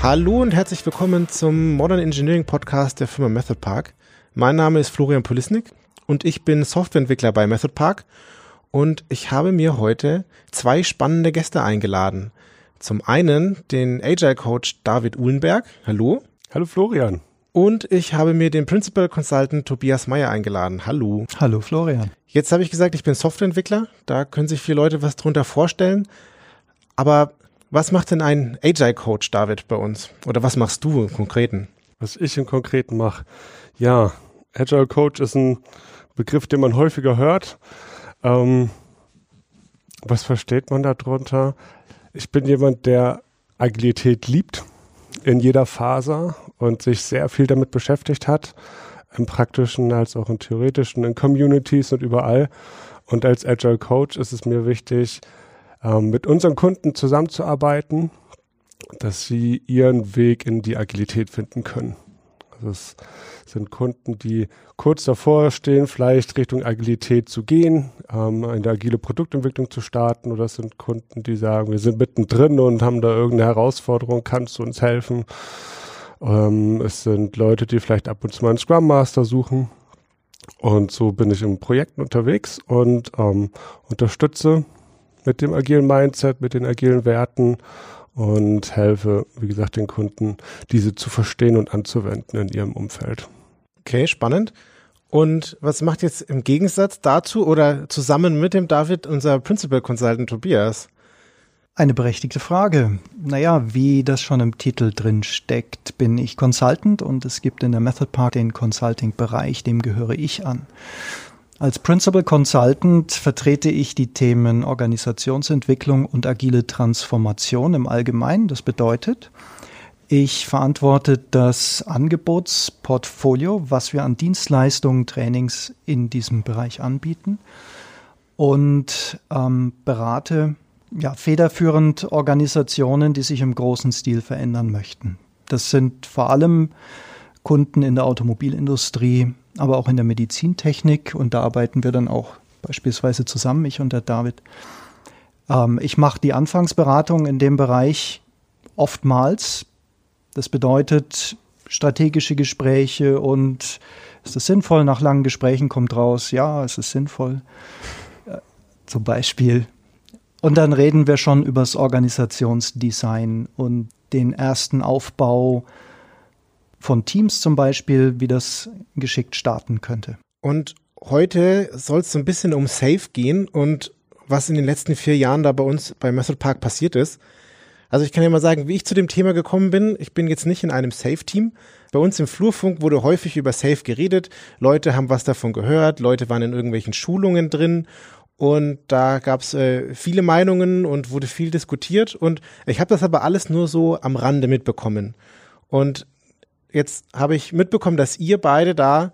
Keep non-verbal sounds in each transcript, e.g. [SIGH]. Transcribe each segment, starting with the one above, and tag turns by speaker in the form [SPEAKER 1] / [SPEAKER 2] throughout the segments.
[SPEAKER 1] Hallo und herzlich willkommen zum Modern Engineering Podcast der Firma Method Park. Mein Name ist Florian Polisnik und ich bin Softwareentwickler bei Method Park und ich habe mir heute zwei spannende Gäste eingeladen. Zum einen den Agile Coach David Uhlenberg. Hallo.
[SPEAKER 2] Hallo Florian.
[SPEAKER 1] Und ich habe mir den Principal Consultant Tobias Meyer eingeladen. Hallo.
[SPEAKER 3] Hallo Florian.
[SPEAKER 1] Jetzt habe ich gesagt, ich bin Softwareentwickler. Da können sich viele Leute was drunter vorstellen. Aber was macht denn ein Agile Coach, David, bei uns? Oder was machst du im Konkreten?
[SPEAKER 2] Was ich im Konkreten mache? Ja, Agile Coach ist ein Begriff, den man häufiger hört. Ähm, was versteht man darunter? Ich bin jemand, der Agilität liebt in jeder Phase und sich sehr viel damit beschäftigt hat, im praktischen als auch im theoretischen, in Communities und überall. Und als Agile Coach ist es mir wichtig, ähm, mit unseren Kunden zusammenzuarbeiten, dass sie ihren Weg in die Agilität finden können. Also es sind Kunden, die kurz davor stehen, vielleicht Richtung Agilität zu gehen, ähm, eine agile Produktentwicklung zu starten, oder es sind Kunden, die sagen, wir sind mittendrin und haben da irgendeine Herausforderung, kannst du uns helfen? Ähm, es sind Leute, die vielleicht ab und zu mal einen Scrum Master suchen. Und so bin ich in Projekten unterwegs und ähm, unterstütze mit dem agilen Mindset, mit den agilen Werten und helfe, wie gesagt, den Kunden, diese zu verstehen und anzuwenden in ihrem Umfeld.
[SPEAKER 1] Okay, spannend. Und was macht jetzt im Gegensatz dazu oder zusammen mit dem David unser Principal Consultant Tobias?
[SPEAKER 3] Eine berechtigte Frage. Naja, wie das schon im Titel drin steckt, bin ich Consultant und es gibt in der Method Park den Consulting-Bereich, dem gehöre ich an. Als Principal Consultant vertrete ich die Themen Organisationsentwicklung und agile Transformation im Allgemeinen. Das bedeutet, ich verantworte das Angebotsportfolio, was wir an Dienstleistungen, Trainings in diesem Bereich anbieten und ähm, berate ja, federführend Organisationen, die sich im großen Stil verändern möchten. Das sind vor allem Kunden in der Automobilindustrie, aber auch in der Medizintechnik und da arbeiten wir dann auch beispielsweise zusammen, ich und der David. Ähm, ich mache die Anfangsberatung in dem Bereich oftmals. Das bedeutet strategische Gespräche und ist es sinnvoll? Nach langen Gesprächen kommt raus, ja, es ist sinnvoll. Äh, zum Beispiel. Und dann reden wir schon über das Organisationsdesign und den ersten Aufbau von Teams zum Beispiel, wie das geschickt starten könnte.
[SPEAKER 1] Und heute soll es so ein bisschen um Safe gehen und was in den letzten vier Jahren da bei uns bei Method Park passiert ist. Also ich kann ja mal sagen, wie ich zu dem Thema gekommen bin. Ich bin jetzt nicht in einem Safe-Team. Bei uns im Flurfunk wurde häufig über Safe geredet. Leute haben was davon gehört. Leute waren in irgendwelchen Schulungen drin. Und da gab es äh, viele Meinungen und wurde viel diskutiert. Und ich habe das aber alles nur so am Rande mitbekommen. Und jetzt habe ich mitbekommen, dass ihr beide da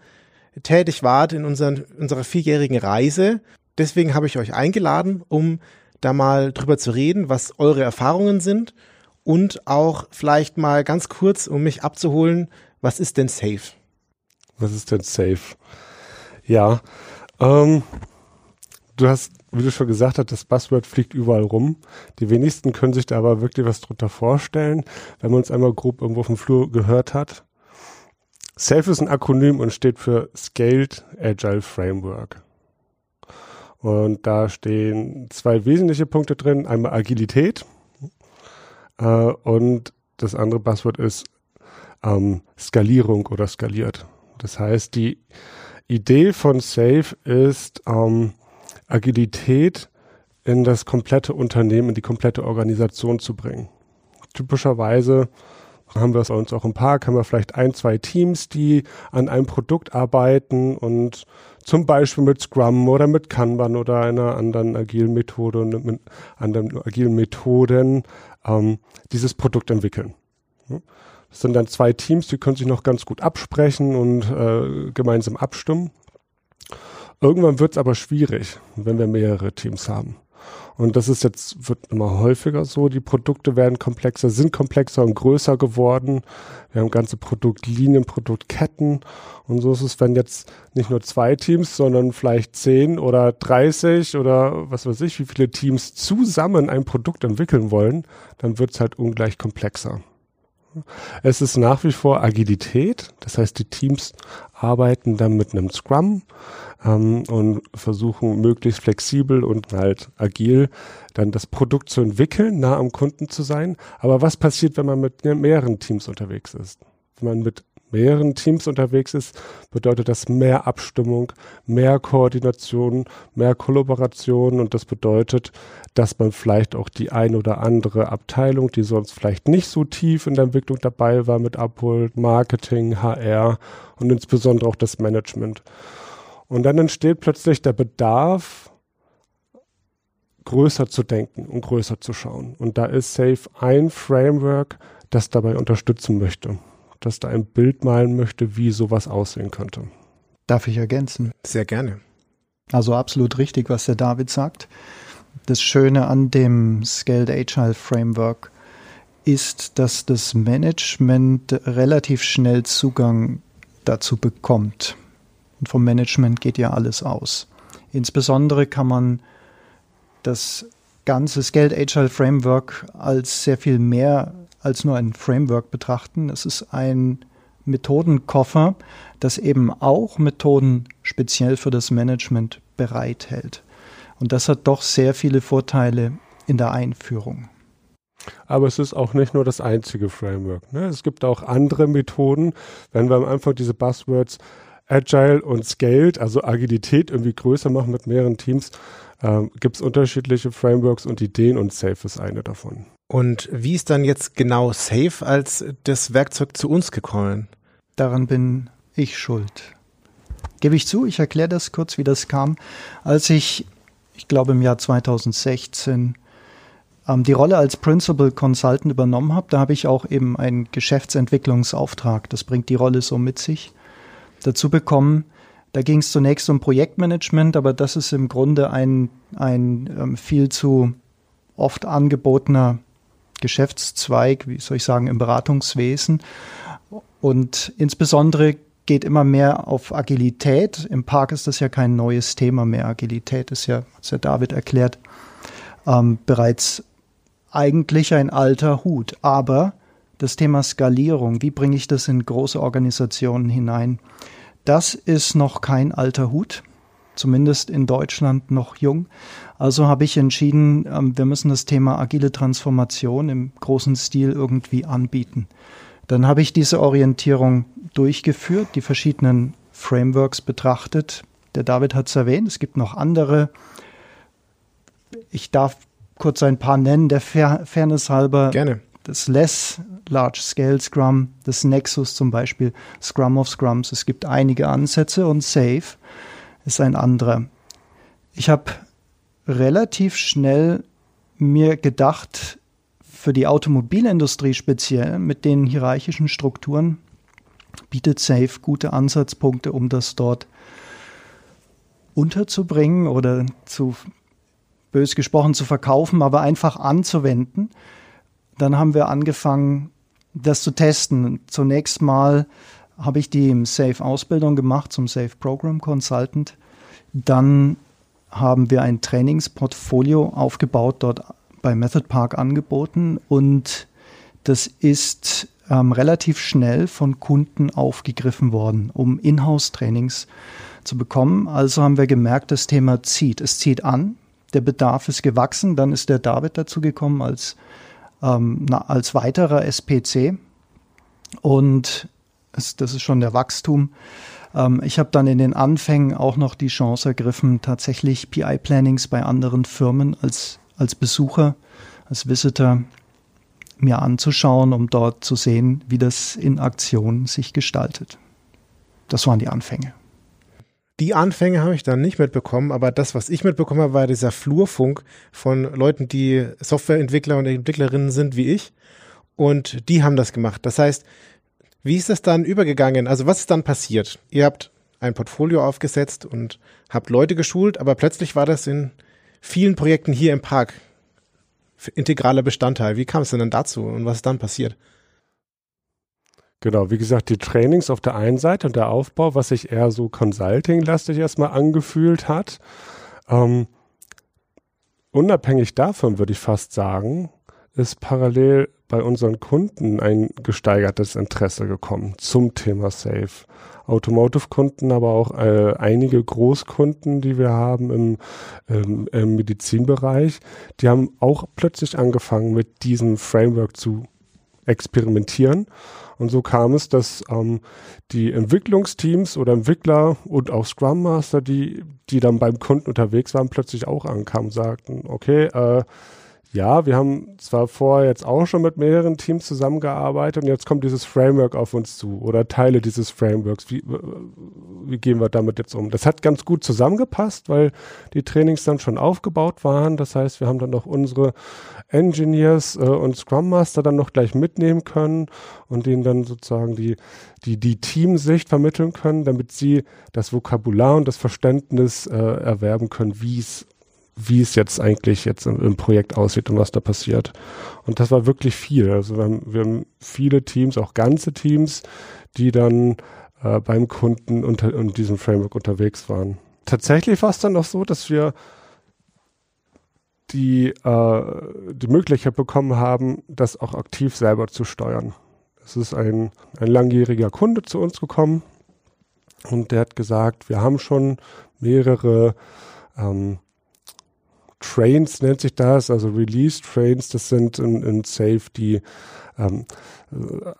[SPEAKER 1] tätig wart in unseren, unserer vierjährigen Reise. Deswegen habe ich euch eingeladen, um da mal drüber zu reden, was eure Erfahrungen sind und auch vielleicht mal ganz kurz, um mich abzuholen, was ist denn Safe?
[SPEAKER 2] Was ist denn Safe? Ja, ähm, du hast, wie du schon gesagt hast, das Buzzword fliegt überall rum. Die wenigsten können sich da aber wirklich was drunter vorstellen, wenn man uns einmal grob irgendwo auf dem Flur gehört hat. SAFE ist ein Akronym und steht für Scaled Agile Framework. Und da stehen zwei wesentliche Punkte drin. Einmal Agilität äh, und das andere Buzzword ist ähm, Skalierung oder skaliert. Das heißt, die Idee von SAFE ist, ähm, Agilität in das komplette Unternehmen, in die komplette Organisation zu bringen. Typischerweise haben wir es bei uns auch im Park, haben wir vielleicht ein, zwei Teams, die an einem Produkt arbeiten und zum Beispiel mit Scrum oder mit Kanban oder einer anderen agilen Methode und mit anderen agilen Methoden ähm, dieses Produkt entwickeln. Das sind dann zwei Teams, die können sich noch ganz gut absprechen und äh, gemeinsam abstimmen. Irgendwann wird es aber schwierig, wenn wir mehrere Teams haben. Und das ist jetzt, wird immer häufiger so. Die Produkte werden komplexer, sind komplexer und größer geworden. Wir haben ganze Produktlinien, Produktketten. Und so ist es, wenn jetzt nicht nur zwei Teams, sondern vielleicht zehn oder dreißig oder was weiß ich, wie viele Teams zusammen ein Produkt entwickeln wollen, dann wird es halt ungleich komplexer. Es ist nach wie vor Agilität, das heißt, die Teams arbeiten dann mit einem Scrum ähm, und versuchen möglichst flexibel und halt agil dann das Produkt zu entwickeln, nah am Kunden zu sein. Aber was passiert, wenn man mit mehreren Teams unterwegs ist? Wenn man mit mehreren Teams unterwegs ist, bedeutet das mehr Abstimmung, mehr Koordination, mehr Kollaboration und das bedeutet, dass man vielleicht auch die ein oder andere Abteilung, die sonst vielleicht nicht so tief in der Entwicklung dabei war, mit abholt, Marketing, HR und insbesondere auch das Management. Und dann entsteht plötzlich der Bedarf, größer zu denken und größer zu schauen. Und da ist Safe ein Framework, das dabei unterstützen möchte dass da ein Bild malen möchte, wie sowas aussehen könnte.
[SPEAKER 3] Darf ich ergänzen?
[SPEAKER 1] Sehr gerne.
[SPEAKER 3] Also absolut richtig, was der David sagt. Das Schöne an dem Scaled Agile Framework ist, dass das Management relativ schnell Zugang dazu bekommt. Und vom Management geht ja alles aus. Insbesondere kann man das ganze Scaled Agile Framework als sehr viel mehr als nur ein Framework betrachten. Es ist ein Methodenkoffer, das eben auch Methoden speziell für das Management bereithält. Und das hat doch sehr viele Vorteile in der Einführung.
[SPEAKER 2] Aber es ist auch nicht nur das einzige Framework. Ne? Es gibt auch andere Methoden. Wenn wir am Anfang diese Buzzwords Agile und Scaled, also Agilität irgendwie größer machen mit mehreren Teams, ähm, gibt es unterschiedliche Frameworks und Ideen und Safe ist eine davon.
[SPEAKER 1] Und wie ist dann jetzt genau Safe als das Werkzeug zu uns gekommen?
[SPEAKER 3] Daran bin ich schuld. Gebe ich zu, ich erkläre das kurz, wie das kam. Als ich, ich glaube im Jahr 2016, ähm, die Rolle als Principal Consultant übernommen habe, da habe ich auch eben einen Geschäftsentwicklungsauftrag, das bringt die Rolle so mit sich, dazu bekommen. Da ging es zunächst um Projektmanagement, aber das ist im Grunde ein, ein ähm, viel zu oft angebotener Geschäftszweig, wie soll ich sagen, im Beratungswesen. Und insbesondere geht immer mehr auf Agilität. Im Park ist das ja kein neues Thema mehr. Agilität ist ja, was der David erklärt, ähm, bereits eigentlich ein alter Hut. Aber das Thema Skalierung, wie bringe ich das in große Organisationen hinein, das ist noch kein alter Hut zumindest in Deutschland noch jung. Also habe ich entschieden, ähm, wir müssen das Thema agile Transformation im großen Stil irgendwie anbieten. Dann habe ich diese Orientierung durchgeführt, die verschiedenen Frameworks betrachtet. Der David hat es erwähnt, es gibt noch andere. Ich darf kurz ein paar nennen, der Fairness halber.
[SPEAKER 1] Gerne.
[SPEAKER 3] Das Less Large Scale Scrum, das Nexus zum Beispiel, Scrum of Scrums. Es gibt einige Ansätze und Safe ist ein anderer. Ich habe relativ schnell mir gedacht, für die Automobilindustrie speziell mit den hierarchischen Strukturen bietet Safe gute Ansatzpunkte, um das dort unterzubringen oder zu bös gesprochen zu verkaufen, aber einfach anzuwenden. Dann haben wir angefangen, das zu testen. Zunächst mal habe ich die Safe-Ausbildung gemacht zum Safe Program Consultant. Dann haben wir ein Trainingsportfolio aufgebaut, dort bei Method Park angeboten und das ist ähm, relativ schnell von Kunden aufgegriffen worden, um Inhouse-Trainings zu bekommen. Also haben wir gemerkt, das Thema zieht. Es zieht an, der Bedarf ist gewachsen. Dann ist der David dazu gekommen als, ähm, na, als weiterer SPC. Und es, das ist schon der Wachstum. Ähm, ich habe dann in den Anfängen auch noch die Chance ergriffen, tatsächlich PI-Plannings bei anderen Firmen als, als Besucher, als Visitor mir anzuschauen, um dort zu sehen, wie das in Aktion sich gestaltet. Das waren die Anfänge.
[SPEAKER 1] Die Anfänge habe ich dann nicht mitbekommen, aber das, was ich mitbekommen habe, war dieser Flurfunk von Leuten, die Softwareentwickler und Entwicklerinnen sind wie ich. Und die haben das gemacht. Das heißt, wie ist das dann übergegangen? Also was ist dann passiert? Ihr habt ein Portfolio aufgesetzt und habt Leute geschult, aber plötzlich war das in vielen Projekten hier im Park integraler Bestandteil. Wie kam es denn dann dazu und was ist dann passiert?
[SPEAKER 2] Genau, wie gesagt, die Trainings auf der einen Seite und der Aufbau, was sich eher so Consulting-lastig erstmal angefühlt hat. Ähm, unabhängig davon würde ich fast sagen, ist parallel bei unseren Kunden ein gesteigertes Interesse gekommen zum Thema Safe. Automotive-Kunden, aber auch äh, einige Großkunden, die wir haben im, im, im Medizinbereich, die haben auch plötzlich angefangen, mit diesem Framework zu experimentieren. Und so kam es, dass ähm, die Entwicklungsteams oder Entwickler und auch Scrum Master, die, die dann beim Kunden unterwegs waren, plötzlich auch ankamen und sagten, okay, äh, ja, wir haben zwar vorher jetzt auch schon mit mehreren Teams zusammengearbeitet und jetzt kommt dieses Framework auf uns zu oder Teile dieses Frameworks. Wie, wie gehen wir damit jetzt um? Das hat ganz gut zusammengepasst, weil die Trainings dann schon aufgebaut waren. Das heißt, wir haben dann noch unsere Engineers äh, und Scrum Master dann noch gleich mitnehmen können und denen dann sozusagen die, die, die Teamsicht vermitteln können, damit sie das Vokabular und das Verständnis äh, erwerben können, wie es wie es jetzt eigentlich jetzt im, im, Projekt aussieht und was da passiert. Und das war wirklich viel. Also wir haben, wir haben viele Teams, auch ganze Teams, die dann äh, beim Kunden unter in diesem Framework unterwegs waren. Tatsächlich war es dann auch so, dass wir die, äh, die Möglichkeit bekommen haben, das auch aktiv selber zu steuern. Es ist ein, ein langjähriger Kunde zu uns gekommen und der hat gesagt, wir haben schon mehrere ähm, Trains nennt sich das, also Release Trains, das sind in, in Safe die ähm, äh,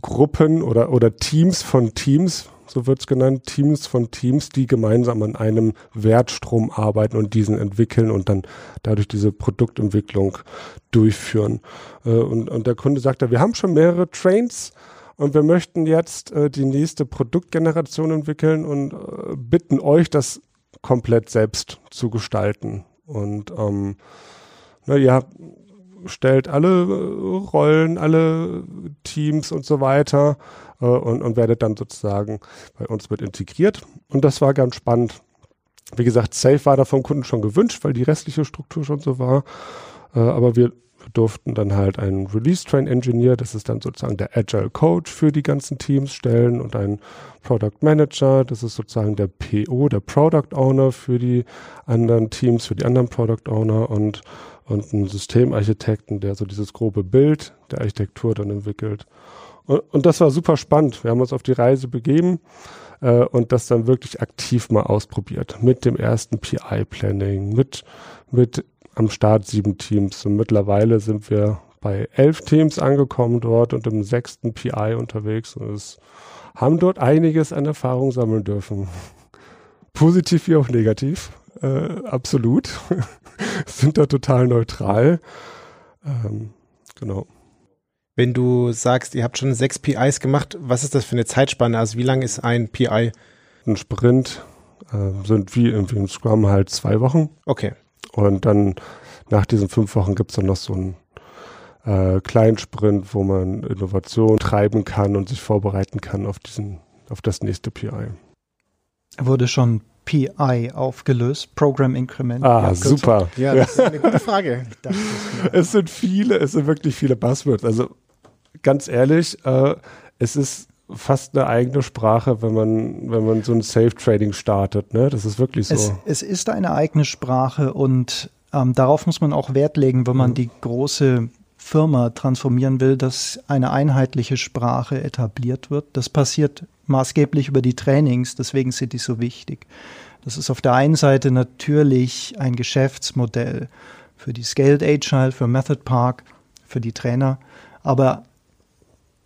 [SPEAKER 2] Gruppen oder, oder Teams von Teams, so wird es genannt, Teams von Teams, die gemeinsam an einem Wertstrom arbeiten und diesen entwickeln und dann dadurch diese Produktentwicklung durchführen. Äh, und, und der Kunde sagte, wir haben schon mehrere Trains und wir möchten jetzt äh, die nächste Produktgeneration entwickeln und äh, bitten euch, das komplett selbst zu gestalten. Und ähm, na, ihr stellt alle äh, Rollen, alle Teams und so weiter äh, und, und werdet dann sozusagen bei uns mit integriert. Und das war ganz spannend. Wie gesagt, Safe war da vom Kunden schon gewünscht, weil die restliche Struktur schon so war. Äh, aber wir durften dann halt einen Release Train Engineer, das ist dann sozusagen der Agile Coach für die ganzen Teams stellen und einen Product Manager, das ist sozusagen der PO, der Product Owner für die anderen Teams, für die anderen Product Owner und, und einen Systemarchitekten, der so dieses grobe Bild der Architektur dann entwickelt. Und, und das war super spannend. Wir haben uns auf die Reise begeben äh, und das dann wirklich aktiv mal ausprobiert mit dem ersten PI-Planning, mit, mit am Start sieben Teams und mittlerweile sind wir bei elf Teams angekommen dort und im sechsten PI unterwegs und es haben dort einiges an Erfahrung sammeln dürfen. [LAUGHS] Positiv wie auch negativ, äh, absolut. [LAUGHS] sind da total neutral. Ähm, genau.
[SPEAKER 1] Wenn du sagst, ihr habt schon sechs PIs gemacht, was ist das für eine Zeitspanne? Also wie lang ist ein PI?
[SPEAKER 2] Ein Sprint äh, sind wie irgendwie im Scrum halt zwei Wochen.
[SPEAKER 1] Okay.
[SPEAKER 2] Und dann nach diesen fünf Wochen gibt es dann noch so einen äh, kleinen Sprint, wo man Innovation treiben kann und sich vorbereiten kann auf diesen, auf das nächste PI.
[SPEAKER 3] Wurde schon PI aufgelöst, Program Increment.
[SPEAKER 2] Ah, super.
[SPEAKER 1] Ja, das ist eine gute Frage. [LAUGHS]
[SPEAKER 2] es sind viele, es sind wirklich viele Buzzwords. Also ganz ehrlich, äh, es ist fast eine eigene Sprache, wenn man, wenn man so ein Safe Trading startet. Ne? Das ist wirklich so.
[SPEAKER 3] Es, es ist eine eigene Sprache und ähm, darauf muss man auch Wert legen, wenn man mhm. die große Firma transformieren will, dass eine einheitliche Sprache etabliert wird. Das passiert maßgeblich über die Trainings, deswegen sind die so wichtig. Das ist auf der einen Seite natürlich ein Geschäftsmodell für die Scaled Agile, für Method Park, für die Trainer, aber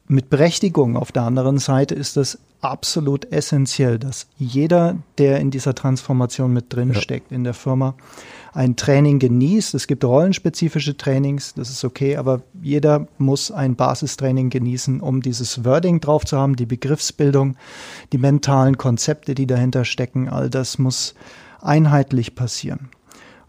[SPEAKER 3] mit Berechtigung auf der anderen Seite ist es absolut essentiell, dass jeder, der in dieser Transformation mit drin ja. steckt in der Firma, ein Training genießt. Es gibt rollenspezifische Trainings, das ist okay, aber jeder muss ein Basistraining genießen, um dieses Wording drauf zu haben, die Begriffsbildung, die mentalen Konzepte, die dahinter stecken, all das muss einheitlich passieren.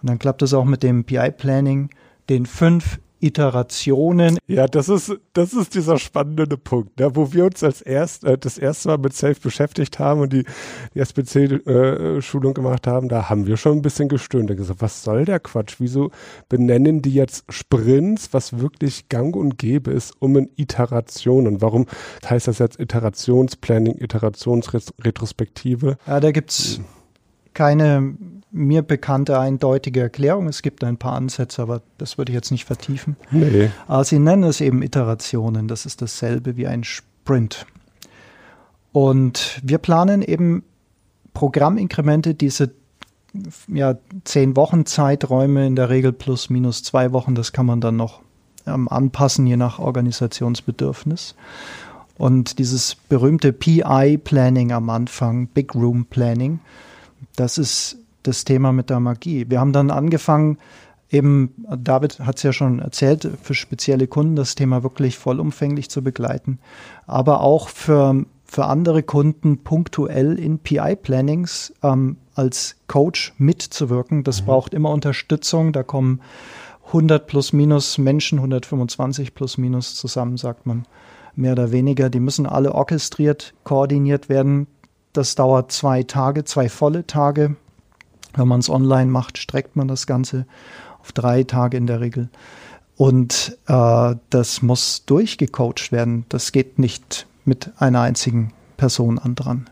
[SPEAKER 3] Und dann klappt es auch mit dem PI-Planning, den fünf Iterationen.
[SPEAKER 2] Ja, das ist, das ist dieser spannende Punkt, ne, wo wir uns als erst, äh, das erste Mal mit Safe beschäftigt haben und die, die SPC-Schulung äh, gemacht haben, da haben wir schon ein bisschen gestöhnt und gesagt, was soll der Quatsch? Wieso benennen die jetzt Sprints, was wirklich gang und gäbe ist, um in Iterationen? Warum heißt das jetzt Iterationsplanning, Iterationsretrospektive?
[SPEAKER 3] Ja, da gibt's keine mir bekannte eindeutige Erklärung. Es gibt ein paar Ansätze, aber das würde ich jetzt nicht vertiefen.
[SPEAKER 2] Nee.
[SPEAKER 3] Aber sie nennen es eben Iterationen. Das ist dasselbe wie ein Sprint. Und wir planen eben Programminkremente, diese ja, zehn Wochen Zeiträume, in der Regel plus minus zwei Wochen, das kann man dann noch ähm, anpassen, je nach Organisationsbedürfnis. Und dieses berühmte PI-Planning am Anfang, Big Room Planning, das ist das Thema mit der Magie. Wir haben dann angefangen, eben, David hat es ja schon erzählt, für spezielle Kunden das Thema wirklich vollumfänglich zu begleiten, aber auch für, für andere Kunden punktuell in PI-Plannings ähm, als Coach mitzuwirken. Das mhm. braucht immer Unterstützung. Da kommen 100 plus minus Menschen, 125 plus minus zusammen, sagt man mehr oder weniger. Die müssen alle orchestriert, koordiniert werden. Das dauert zwei Tage, zwei volle Tage. Wenn man es online macht, streckt man das Ganze auf drei Tage in der Regel. Und äh, das muss durchgecoacht werden. Das geht nicht mit einer einzigen Person an dran.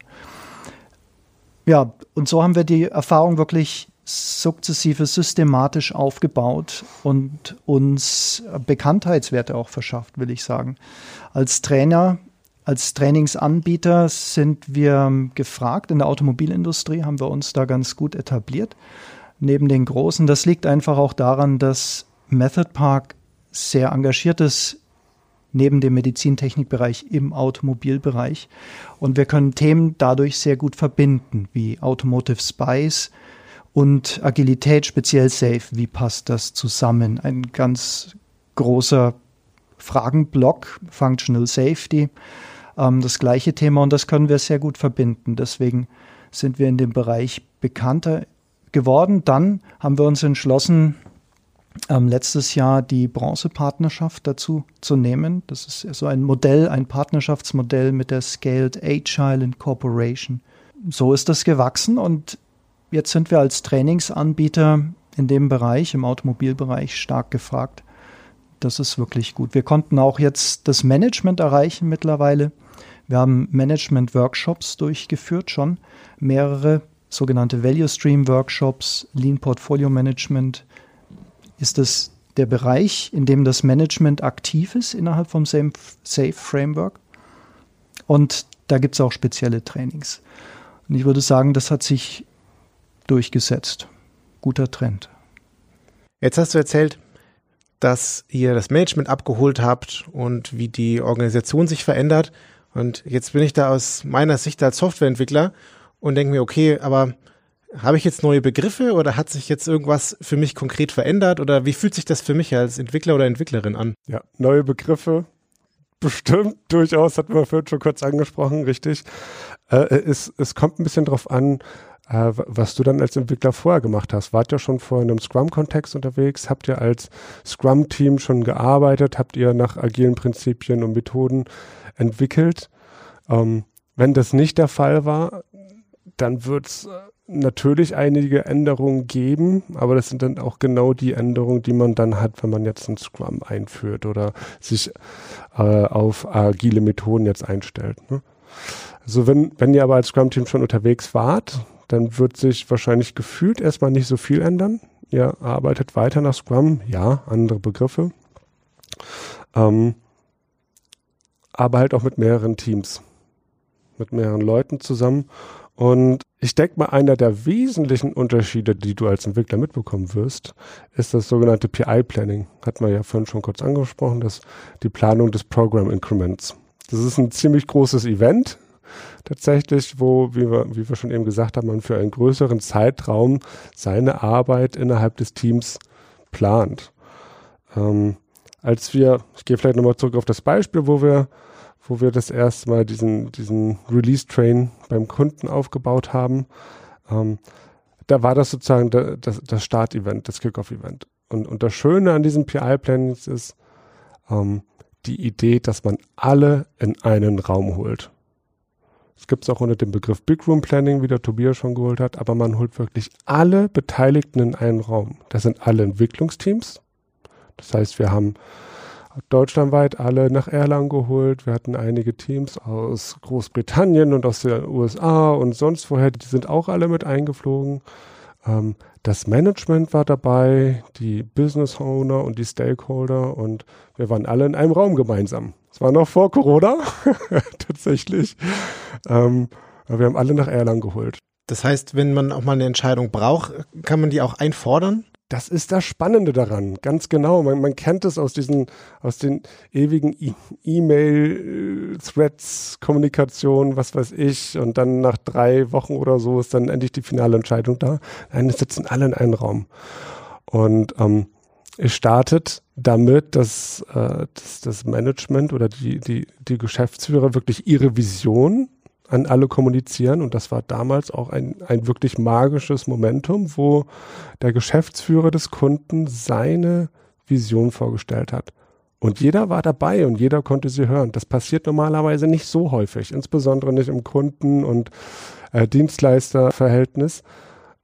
[SPEAKER 3] Ja, und so haben wir die Erfahrung wirklich sukzessive systematisch aufgebaut und uns Bekanntheitswerte auch verschafft, will ich sagen. Als Trainer, als Trainingsanbieter sind wir gefragt. In der Automobilindustrie haben wir uns da ganz gut etabliert. Neben den Großen. Das liegt einfach auch daran, dass Method Park sehr engagiert ist neben dem Medizintechnikbereich im Automobilbereich. Und wir können Themen dadurch sehr gut verbinden, wie Automotive Spice, und Agilität, speziell Safe. Wie passt das zusammen? Ein ganz großer Fragenblock, Functional Safety, ähm, das gleiche Thema und das können wir sehr gut verbinden. Deswegen sind wir in dem Bereich bekannter geworden. Dann haben wir uns entschlossen, ähm, letztes Jahr die Bronzepartnerschaft dazu zu nehmen. Das ist so ein Modell, ein Partnerschaftsmodell mit der Scaled Agile Incorporation. So ist das gewachsen und Jetzt sind wir als Trainingsanbieter in dem Bereich, im Automobilbereich, stark gefragt. Das ist wirklich gut. Wir konnten auch jetzt das Management erreichen mittlerweile. Wir haben Management-Workshops durchgeführt, schon mehrere sogenannte Value Stream Workshops, Lean Portfolio Management. Ist es der Bereich, in dem das Management aktiv ist innerhalb vom Safe Framework? Und da gibt es auch spezielle Trainings. Und ich würde sagen, das hat sich durchgesetzt. Guter Trend.
[SPEAKER 1] Jetzt hast du erzählt, dass ihr das Management abgeholt habt und wie die Organisation sich verändert. Und jetzt bin ich da aus meiner Sicht als Softwareentwickler und denke mir, okay, aber habe ich jetzt neue Begriffe oder hat sich jetzt irgendwas für mich konkret verändert oder wie fühlt sich das für mich als Entwickler oder Entwicklerin an?
[SPEAKER 2] Ja, neue Begriffe. Bestimmt, [LAUGHS] durchaus, hatten wir vorhin schon kurz angesprochen, richtig. Äh, es, es kommt ein bisschen drauf an, äh, was du dann als Entwickler vorher gemacht hast. Wart ihr schon vorher in einem Scrum-Kontext unterwegs? Habt ihr als Scrum-Team schon gearbeitet? Habt ihr nach agilen Prinzipien und Methoden entwickelt? Ähm, wenn das nicht der Fall war, dann wird es äh, natürlich einige Änderungen geben, aber das sind dann auch genau die Änderungen, die man dann hat, wenn man jetzt ein Scrum einführt oder sich äh, auf agile Methoden jetzt einstellt. Ne? Also wenn, wenn ihr aber als Scrum-Team schon unterwegs wart, dann wird sich wahrscheinlich gefühlt erstmal nicht so viel ändern. Ihr arbeitet weiter nach Scrum, ja, andere Begriffe. Ähm, aber halt auch mit mehreren Teams, mit mehreren Leuten zusammen. Und ich denke mal, einer der wesentlichen Unterschiede, die du als Entwickler mitbekommen wirst, ist das sogenannte PI-Planning. Hat man ja vorhin schon kurz angesprochen, das die Planung des Program Increments. Das ist ein ziemlich großes Event, tatsächlich, wo, wie wir, wie wir schon eben gesagt haben, man für einen größeren Zeitraum seine Arbeit innerhalb des Teams plant. Ähm, als wir, ich gehe vielleicht nochmal zurück auf das Beispiel, wo wir, wo wir das erste Mal diesen, diesen Release-Train beim Kunden aufgebaut haben, ähm, da war das sozusagen das, das Start-Event, das Kick-Off-Event. Und, und das Schöne an diesem PI-Planning ist ähm, die Idee, dass man alle in einen Raum holt. Es gibt es auch unter dem Begriff Big Room Planning, wie der Tobias schon geholt hat, aber man holt wirklich alle Beteiligten in einen Raum. Das sind alle Entwicklungsteams. Das heißt, wir haben deutschlandweit alle nach Erlangen geholt. Wir hatten einige Teams aus Großbritannien und aus den USA und sonst woher. Die sind auch alle mit eingeflogen. Ähm, das Management war dabei, die Business Owner und die Stakeholder und wir waren alle in einem Raum gemeinsam. Es war noch vor Corona, [LAUGHS] tatsächlich. Ähm, wir haben alle nach Erlangen geholt.
[SPEAKER 1] Das heißt, wenn man auch mal eine Entscheidung braucht, kann man die auch einfordern?
[SPEAKER 2] Das ist das Spannende daran, ganz genau. Man, man kennt es aus diesen, aus den ewigen e- E-Mail-Threads, Kommunikation, was weiß ich, und dann nach drei Wochen oder so ist dann endlich die finale Entscheidung da. Nein, es sitzen alle in einem Raum. Und ähm, startet damit, dass, äh, dass das Management oder die, die, die Geschäftsführer wirklich ihre Vision an alle kommunizieren. Und das war damals auch ein, ein wirklich magisches Momentum, wo der Geschäftsführer des Kunden seine Vision vorgestellt hat. Und jeder war dabei und jeder konnte sie hören. Das passiert normalerweise nicht so häufig, insbesondere nicht im Kunden- und äh, Dienstleisterverhältnis.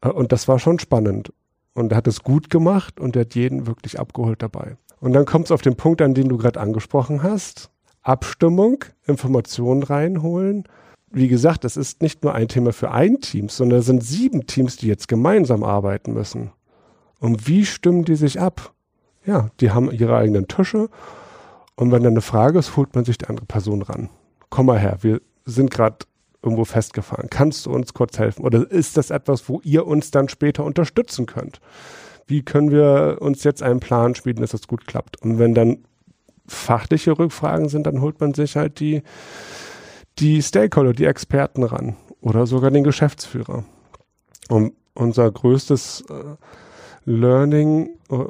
[SPEAKER 2] Äh, und das war schon spannend. Und er hat es gut gemacht und er hat jeden wirklich abgeholt dabei. Und dann kommt es auf den Punkt, an den du gerade angesprochen hast. Abstimmung, Informationen reinholen, wie gesagt, das ist nicht nur ein Thema für ein Team, sondern es sind sieben Teams, die jetzt gemeinsam arbeiten müssen. Und wie stimmen die sich ab? Ja, die haben ihre eigenen Tische. Und wenn dann eine Frage ist, holt man sich die andere Person ran. Komm mal her, wir sind gerade irgendwo festgefahren. Kannst du uns kurz helfen? Oder ist das etwas, wo ihr uns dann später unterstützen könnt? Wie können wir uns jetzt einen Plan spielen, dass das gut klappt? Und wenn dann fachliche Rückfragen sind, dann holt man sich halt die die Stakeholder, die Experten ran oder sogar den Geschäftsführer. Und unser größtes äh, Learning äh,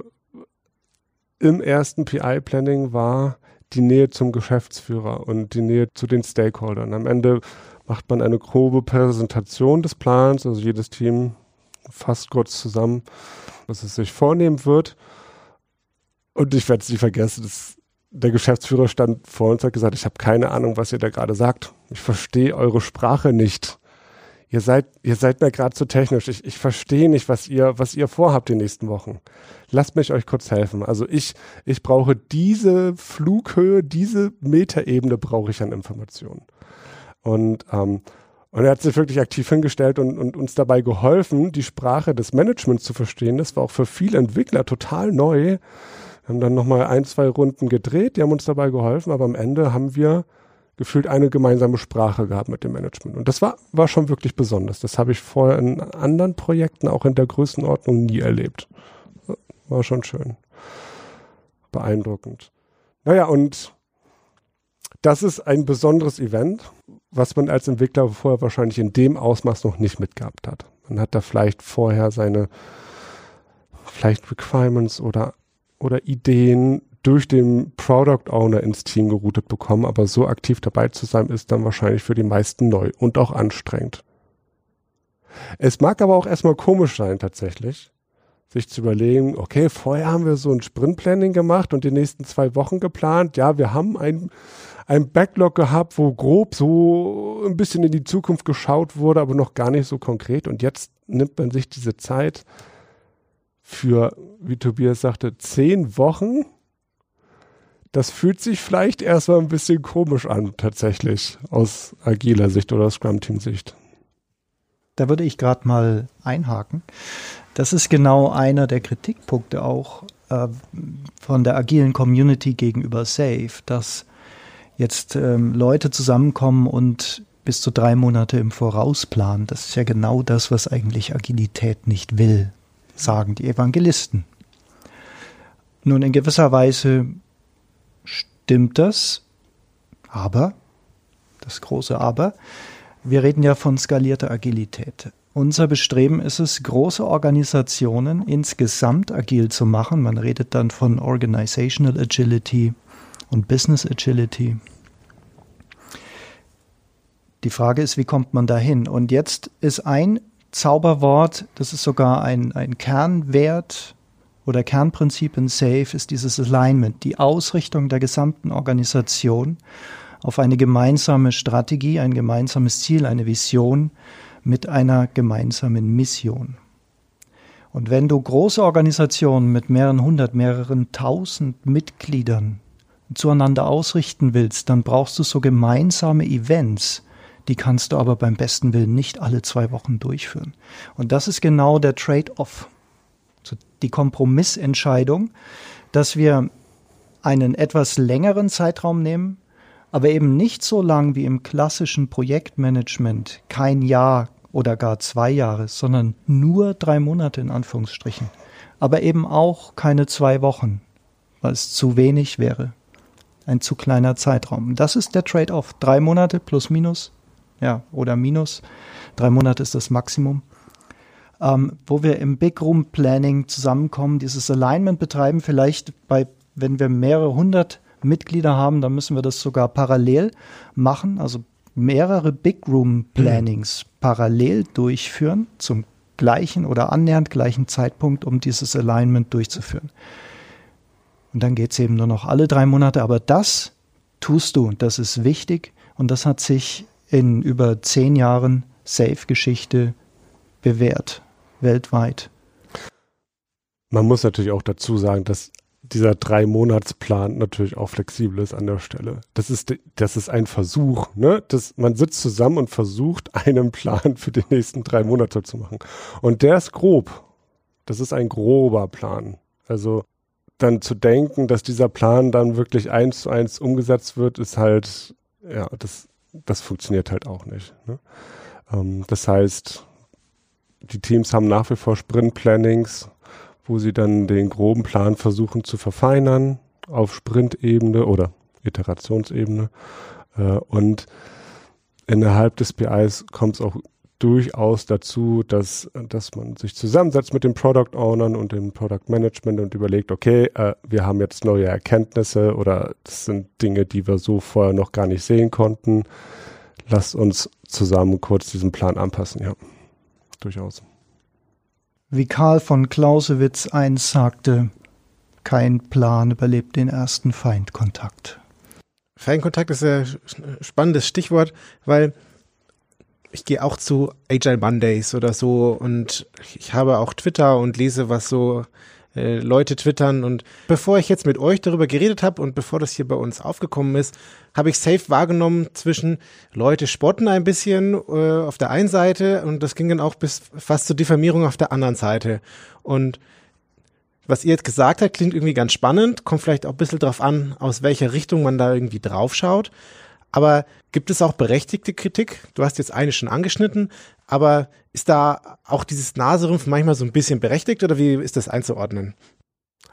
[SPEAKER 2] im ersten PI-Planning war die Nähe zum Geschäftsführer und die Nähe zu den Stakeholdern. Am Ende macht man eine grobe Präsentation des Plans, also jedes Team fasst kurz zusammen, was es sich vornehmen wird. Und ich werde es nicht vergessen, das der Geschäftsführer stand vor uns und hat gesagt, ich habe keine Ahnung, was ihr da gerade sagt. Ich verstehe eure Sprache nicht. Ihr seid, ihr seid mir gerade zu technisch. Ich, ich verstehe nicht, was ihr, was ihr vorhabt die nächsten Wochen. Lasst mich euch kurz helfen. Also ich, ich brauche diese Flughöhe, diese Metaebene brauche ich an Informationen. Und, ähm, und er hat sich wirklich aktiv hingestellt und, und uns dabei geholfen, die Sprache des Managements zu verstehen. Das war auch für viele Entwickler total neu haben dann nochmal ein, zwei Runden gedreht, die haben uns dabei geholfen, aber am Ende haben wir gefühlt eine gemeinsame Sprache gehabt mit dem Management. Und das war, war schon wirklich besonders. Das habe ich vorher in anderen Projekten auch in der Größenordnung nie erlebt. War schon schön. Beeindruckend. Naja, und das ist ein besonderes Event, was man als Entwickler vorher wahrscheinlich in dem Ausmaß noch nicht mitgehabt hat. Man hat da vielleicht vorher seine vielleicht Requirements oder oder Ideen durch den Product Owner ins Team geroutet bekommen, aber so aktiv dabei zu sein, ist dann wahrscheinlich für die meisten neu und auch anstrengend. Es mag aber auch erstmal komisch sein, tatsächlich, sich zu überlegen, okay, vorher haben wir so ein Sprint-Planning gemacht und die nächsten zwei Wochen geplant. Ja, wir haben ein, ein Backlog gehabt, wo grob so ein bisschen in die Zukunft geschaut wurde, aber noch gar nicht so konkret. Und jetzt nimmt man sich diese Zeit, für, wie Tobias sagte, zehn Wochen. Das fühlt sich vielleicht erstmal ein bisschen komisch an, tatsächlich, aus agiler Sicht oder Scrum-Team-Sicht.
[SPEAKER 3] Da würde ich gerade mal einhaken. Das ist genau einer der Kritikpunkte auch äh, von der agilen Community gegenüber Safe, dass jetzt ähm, Leute zusammenkommen und bis zu drei Monate im Voraus planen. Das ist ja genau das, was eigentlich Agilität nicht will sagen die Evangelisten. Nun, in gewisser Weise stimmt das, aber, das große Aber, wir reden ja von skalierter Agilität. Unser Bestreben ist es, große Organisationen insgesamt agil zu machen. Man redet dann von Organizational Agility und Business Agility. Die Frage ist, wie kommt man dahin? Und jetzt ist ein Zauberwort, das ist sogar ein, ein Kernwert oder Kernprinzip in SAFE, ist dieses Alignment, die Ausrichtung der gesamten Organisation auf eine gemeinsame Strategie, ein gemeinsames Ziel, eine Vision mit einer gemeinsamen Mission. Und wenn du große Organisationen mit mehreren hundert, mehreren tausend Mitgliedern zueinander ausrichten willst, dann brauchst du so gemeinsame Events, Die kannst du aber beim besten Willen nicht alle zwei Wochen durchführen. Und das ist genau der Trade-off, die Kompromissentscheidung, dass wir einen etwas längeren Zeitraum nehmen, aber eben nicht so lang wie im klassischen Projektmanagement, kein Jahr oder gar zwei Jahre, sondern nur drei Monate in Anführungsstrichen. Aber eben auch keine zwei Wochen, weil es zu wenig wäre. Ein zu kleiner Zeitraum. Das ist der Trade-off. Drei Monate plus minus, ja, oder minus. Drei Monate ist das Maximum. Ähm, wo wir im Big Room Planning zusammenkommen, dieses Alignment betreiben, vielleicht bei, wenn wir mehrere hundert Mitglieder haben, dann müssen wir das sogar parallel machen, also mehrere Big Room Plannings mhm. parallel durchführen zum gleichen oder annähernd gleichen Zeitpunkt, um dieses Alignment durchzuführen. Und dann geht es eben nur noch alle drei Monate, aber das tust du und das ist wichtig und das hat sich in über zehn Jahren Safe-Geschichte bewährt, weltweit.
[SPEAKER 2] Man muss natürlich auch dazu sagen, dass dieser Drei-Monats-Plan natürlich auch flexibel ist an der Stelle. Das ist, das ist ein Versuch, ne? Das, man sitzt zusammen und versucht, [LAUGHS] einen Plan für die nächsten drei Monate zu machen. Und der ist grob. Das ist ein grober Plan. Also, dann zu denken, dass dieser Plan dann wirklich eins zu eins umgesetzt wird, ist halt, ja, das, das funktioniert halt auch nicht. Ne? Ähm, das heißt, die Teams haben nach wie vor Sprint-Plannings, wo sie dann den groben Plan versuchen zu verfeinern auf Sprint-Ebene oder Iterationsebene. Äh, und innerhalb des PIs kommt es auch durchaus dazu, dass, dass man sich zusammensetzt mit den Product Ownern und dem Product Management und überlegt, okay, äh, wir haben jetzt neue Erkenntnisse oder das sind Dinge, die wir so vorher noch gar nicht sehen konnten. Lasst uns zusammen kurz diesen Plan anpassen, ja. Durchaus.
[SPEAKER 3] Wie Karl von Clausewitz einst sagte, kein Plan überlebt den ersten Feindkontakt.
[SPEAKER 1] Feindkontakt ist ein spannendes Stichwort, weil ich gehe auch zu Agile Mondays oder so und ich habe auch Twitter und lese, was so äh, Leute twittern. Und bevor ich jetzt mit euch darüber geredet habe und bevor das hier bei uns aufgekommen ist, habe ich safe wahrgenommen zwischen Leute spotten ein bisschen äh, auf der einen Seite und das ging dann auch bis fast zur Diffamierung auf der anderen Seite. Und was ihr jetzt gesagt habt, klingt irgendwie ganz spannend, kommt vielleicht auch ein bisschen drauf an, aus welcher Richtung man da irgendwie draufschaut. Aber gibt es auch berechtigte Kritik? Du hast jetzt eine schon angeschnitten, aber ist da auch dieses Naserümpfen manchmal so ein bisschen berechtigt oder wie ist das einzuordnen?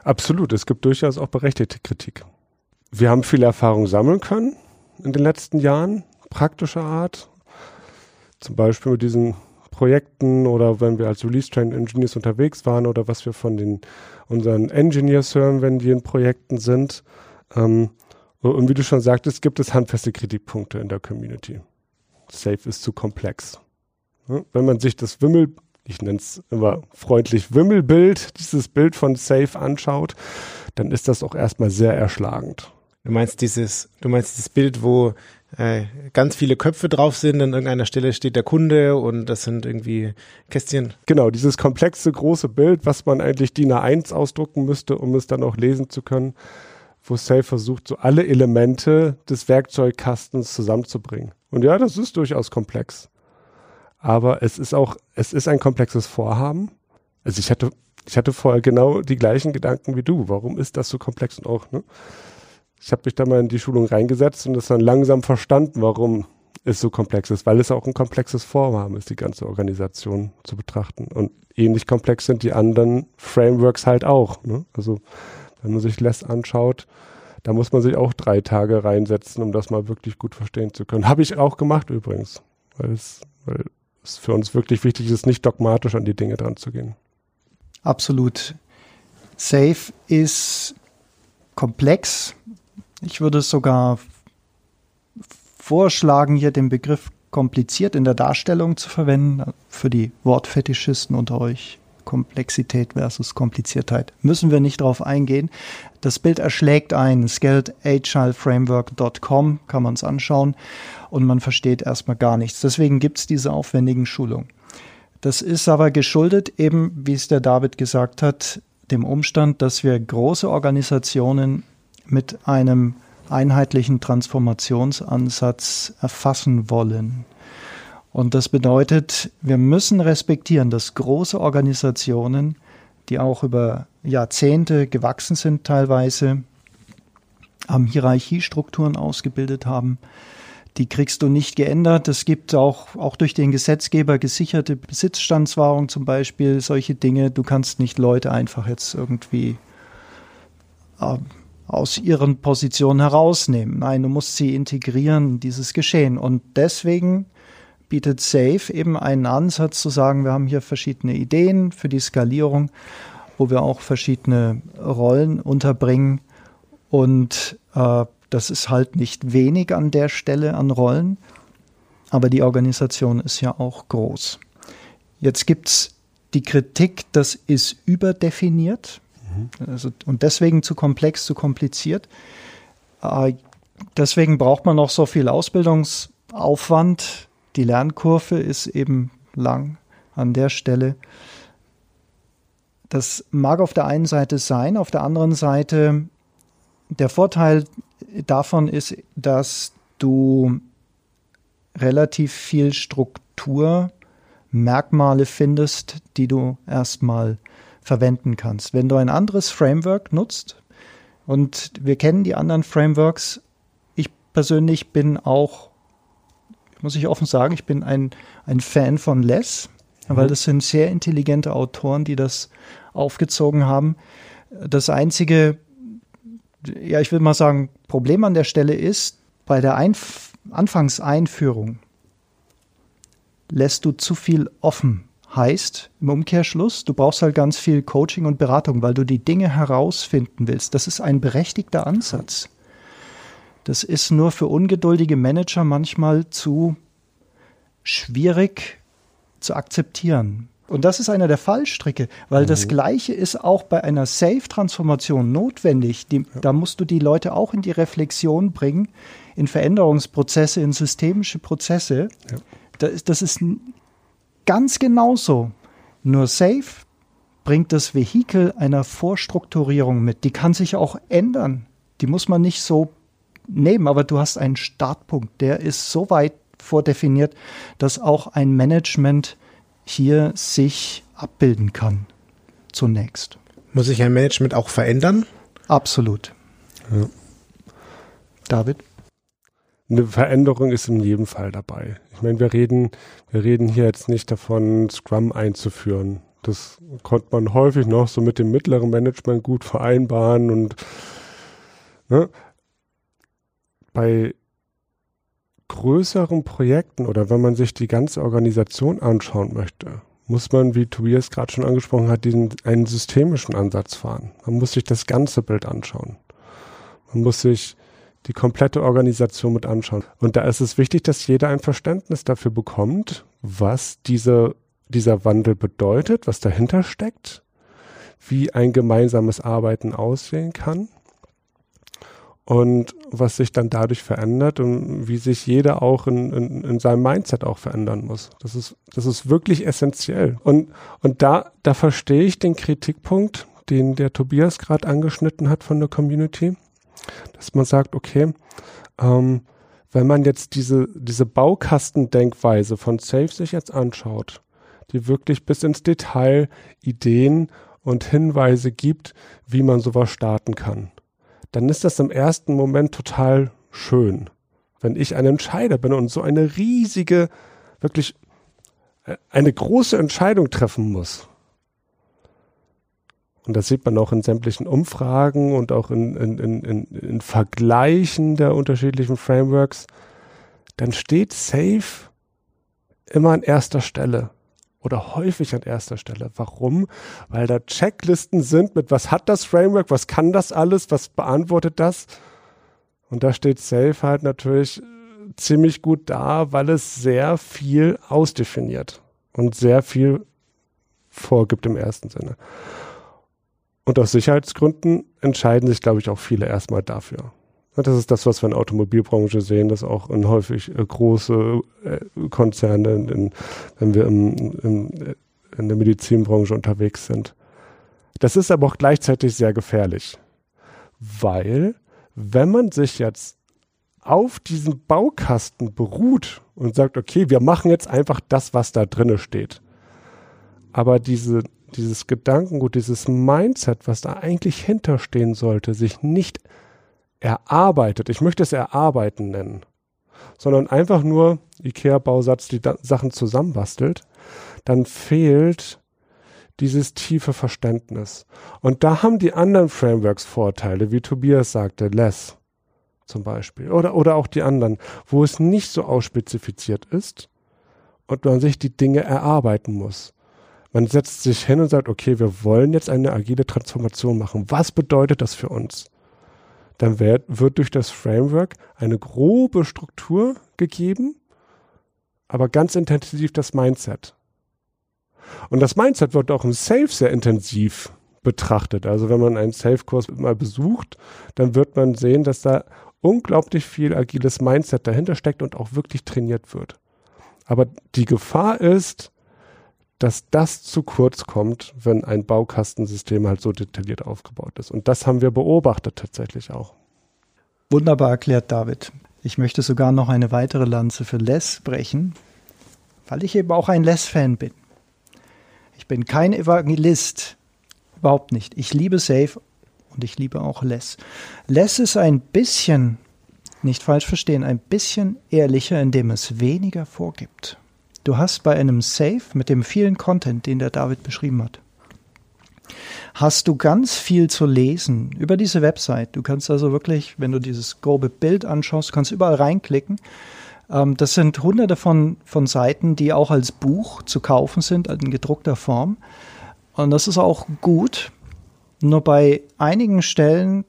[SPEAKER 2] Absolut, es gibt durchaus auch berechtigte Kritik. Wir haben viel Erfahrung sammeln können in den letzten Jahren, praktischer Art. Zum Beispiel mit diesen Projekten oder wenn wir als Release Train Engineers unterwegs waren oder was wir von den unseren Engineers hören, wenn die in Projekten sind. Ähm, und wie du schon sagtest, gibt es handfeste Kritikpunkte in der Community. Safe ist zu komplex. Wenn man sich das Wimmel, ich nenne es immer freundlich Wimmelbild, dieses Bild von Safe anschaut, dann ist das auch erstmal sehr erschlagend.
[SPEAKER 1] Du meinst dieses, du meinst dieses Bild, wo äh, ganz viele Köpfe drauf sind, an irgendeiner Stelle steht der Kunde und das sind irgendwie Kästchen.
[SPEAKER 2] Genau, dieses komplexe große Bild, was man eigentlich DIN A1 ausdrucken müsste, um es dann auch lesen zu können wo Safe versucht, so alle Elemente des Werkzeugkastens zusammenzubringen. Und ja, das ist durchaus komplex. Aber es ist auch, es ist ein komplexes Vorhaben. Also ich hatte, ich hatte vorher genau die gleichen Gedanken wie du. Warum ist das so komplex und auch, ne? Ich habe mich da mal in die Schulung reingesetzt und das dann langsam verstanden, warum es so komplex ist, weil es auch ein komplexes Vorhaben ist, die ganze Organisation zu betrachten. Und ähnlich komplex sind die anderen Frameworks halt auch. Ne? Also wenn man sich Less anschaut, da muss man sich auch drei Tage reinsetzen, um das mal wirklich gut verstehen zu können. Habe ich auch gemacht übrigens, weil es, weil es für uns wirklich wichtig ist, nicht dogmatisch an die Dinge dran zu gehen.
[SPEAKER 3] Absolut. Safe ist komplex. Ich würde sogar vorschlagen, hier den Begriff kompliziert in der Darstellung zu verwenden, für die Wortfetischisten unter euch. Komplexität versus Kompliziertheit. Müssen wir nicht drauf eingehen. Das Bild erschlägt ein. skeletagileframework.com kann man es anschauen und man versteht erstmal gar nichts. Deswegen gibt es diese aufwendigen Schulungen. Das ist aber geschuldet, eben wie es der David gesagt hat, dem Umstand, dass wir große Organisationen mit einem einheitlichen Transformationsansatz erfassen wollen. Und das bedeutet, wir müssen respektieren, dass große Organisationen, die auch über Jahrzehnte gewachsen sind teilweise, am Hierarchiestrukturen ausgebildet haben, die kriegst du nicht geändert. Es gibt auch, auch durch den Gesetzgeber gesicherte Besitzstandswahrung zum Beispiel, solche Dinge. Du kannst nicht Leute einfach jetzt irgendwie äh, aus ihren Positionen herausnehmen. Nein, du musst sie integrieren in dieses Geschehen. Und deswegen bietet Safe eben einen Ansatz zu sagen, wir haben hier verschiedene Ideen für die Skalierung, wo wir auch verschiedene Rollen unterbringen. Und äh, das ist halt nicht wenig an der Stelle an Rollen, aber die Organisation ist ja auch groß. Jetzt gibt es die Kritik, das ist überdefiniert mhm. also, und deswegen zu komplex, zu kompliziert. Äh, deswegen braucht man noch so viel Ausbildungsaufwand. Die Lernkurve ist eben lang an der Stelle. Das mag auf der einen Seite sein, auf der anderen Seite der Vorteil davon ist, dass du relativ viel Struktur, Merkmale findest, die du erstmal verwenden kannst. Wenn du ein anderes Framework nutzt, und wir kennen die anderen Frameworks, ich persönlich bin auch, muss ich offen sagen, ich bin ein, ein Fan von Less, mhm. weil das sind sehr intelligente Autoren, die das aufgezogen haben. Das einzige ja, ich will mal sagen, Problem an der Stelle ist, bei der Einf Anfangseinführung lässt du zu viel offen. Heißt im Umkehrschluss, du brauchst halt ganz viel Coaching und Beratung, weil du die Dinge herausfinden willst. Das ist ein berechtigter Ansatz. Das ist nur für ungeduldige Manager manchmal zu schwierig zu akzeptieren. Und das ist einer der Fallstricke, weil mhm. das Gleiche ist auch bei einer Safe-Transformation notwendig. Die, ja. Da musst du die Leute auch in die Reflexion bringen, in Veränderungsprozesse, in systemische Prozesse. Ja. Das, das ist ganz genauso. Nur Safe bringt das Vehikel einer Vorstrukturierung mit. Die kann sich auch ändern. Die muss man nicht so nehmen, aber du hast einen Startpunkt, der ist so weit vordefiniert, dass auch ein Management hier sich abbilden kann. Zunächst.
[SPEAKER 1] Muss sich ein Management auch verändern?
[SPEAKER 3] Absolut. Ja. David?
[SPEAKER 2] Eine Veränderung ist in jedem Fall dabei. Ich meine, wir reden, wir reden hier jetzt nicht davon, Scrum einzuführen. Das konnte man häufig noch so mit dem mittleren Management gut vereinbaren und ne, bei größeren Projekten oder wenn man sich die ganze Organisation anschauen möchte, muss man, wie Tobias gerade schon angesprochen hat, diesen, einen systemischen Ansatz fahren. Man muss sich das ganze Bild anschauen. Man muss sich die komplette Organisation mit anschauen. Und da ist es wichtig, dass jeder ein Verständnis dafür bekommt, was diese, dieser Wandel bedeutet, was dahinter steckt, wie ein gemeinsames Arbeiten aussehen kann und was sich dann dadurch verändert und wie sich jeder auch in, in, in seinem Mindset auch verändern muss. Das ist, das ist wirklich essentiell. Und, und da, da verstehe ich den Kritikpunkt, den der Tobias gerade angeschnitten hat von der Community, dass man sagt, okay, ähm, wenn man jetzt diese, diese Baukastendenkweise von Safe sich jetzt anschaut, die wirklich bis ins Detail Ideen und Hinweise gibt, wie man sowas starten kann dann ist das im ersten Moment total schön. Wenn ich ein Entscheider bin und so eine riesige, wirklich äh, eine große Entscheidung treffen muss. Und das sieht man auch in sämtlichen Umfragen und auch in, in, in, in Vergleichen der unterschiedlichen Frameworks. Dann steht Safe immer an erster Stelle oder häufig an erster Stelle. Warum? Weil da Checklisten sind mit was hat das Framework, was kann das alles, was beantwortet das? Und da steht Safe halt natürlich ziemlich gut da, weil es sehr viel ausdefiniert und sehr viel vorgibt im ersten Sinne. Und aus Sicherheitsgründen entscheiden sich, glaube ich, auch viele erstmal dafür. Das ist das, was wir in der Automobilbranche sehen, dass auch in häufig äh, große äh, Konzerne, in, wenn wir im, im, äh, in der Medizinbranche unterwegs sind. Das ist aber auch gleichzeitig sehr gefährlich, weil wenn man sich jetzt auf diesem Baukasten beruht und sagt, okay, wir machen jetzt einfach das, was da drinne steht. Aber diese, dieses Gedankengut, dieses Mindset, was da eigentlich hinterstehen sollte, sich nicht erarbeitet, ich möchte es erarbeiten nennen, sondern einfach nur IKEA-Bausatz die Sachen zusammenbastelt, dann fehlt dieses tiefe Verständnis. Und da haben die anderen Frameworks Vorteile, wie Tobias sagte, Less zum Beispiel. Oder, oder auch die anderen, wo es nicht so ausspezifiziert ist und man sich die Dinge erarbeiten muss. Man setzt sich hin und sagt, okay, wir wollen jetzt eine agile Transformation machen. Was bedeutet das für uns? Dann wird, wird durch das Framework eine grobe Struktur gegeben, aber ganz intensiv das Mindset. Und das Mindset wird auch im Safe sehr intensiv betrachtet. Also wenn man einen Safe-Kurs mal besucht, dann wird man sehen, dass da unglaublich viel agiles Mindset dahinter steckt und auch wirklich trainiert wird. Aber die Gefahr ist, dass das zu kurz kommt, wenn ein Baukastensystem halt so detailliert aufgebaut ist. Und das haben wir beobachtet tatsächlich auch.
[SPEAKER 3] Wunderbar erklärt, David. Ich möchte sogar noch eine weitere Lanze für Les brechen, weil ich eben auch ein Les-Fan bin. Ich bin kein Evangelist. Überhaupt nicht. Ich liebe Safe und ich liebe auch Less. Less ist ein bisschen, nicht falsch verstehen, ein bisschen ehrlicher, indem es weniger vorgibt. Du hast bei einem Safe mit dem vielen Content, den der David beschrieben hat, hast du ganz viel zu lesen über diese Website. Du kannst also wirklich, wenn du dieses grobe Bild anschaust, kannst überall reinklicken. Ähm, das sind hunderte von, von Seiten, die auch als Buch zu kaufen sind, in gedruckter Form. Und das ist auch gut. Nur bei einigen Stellen,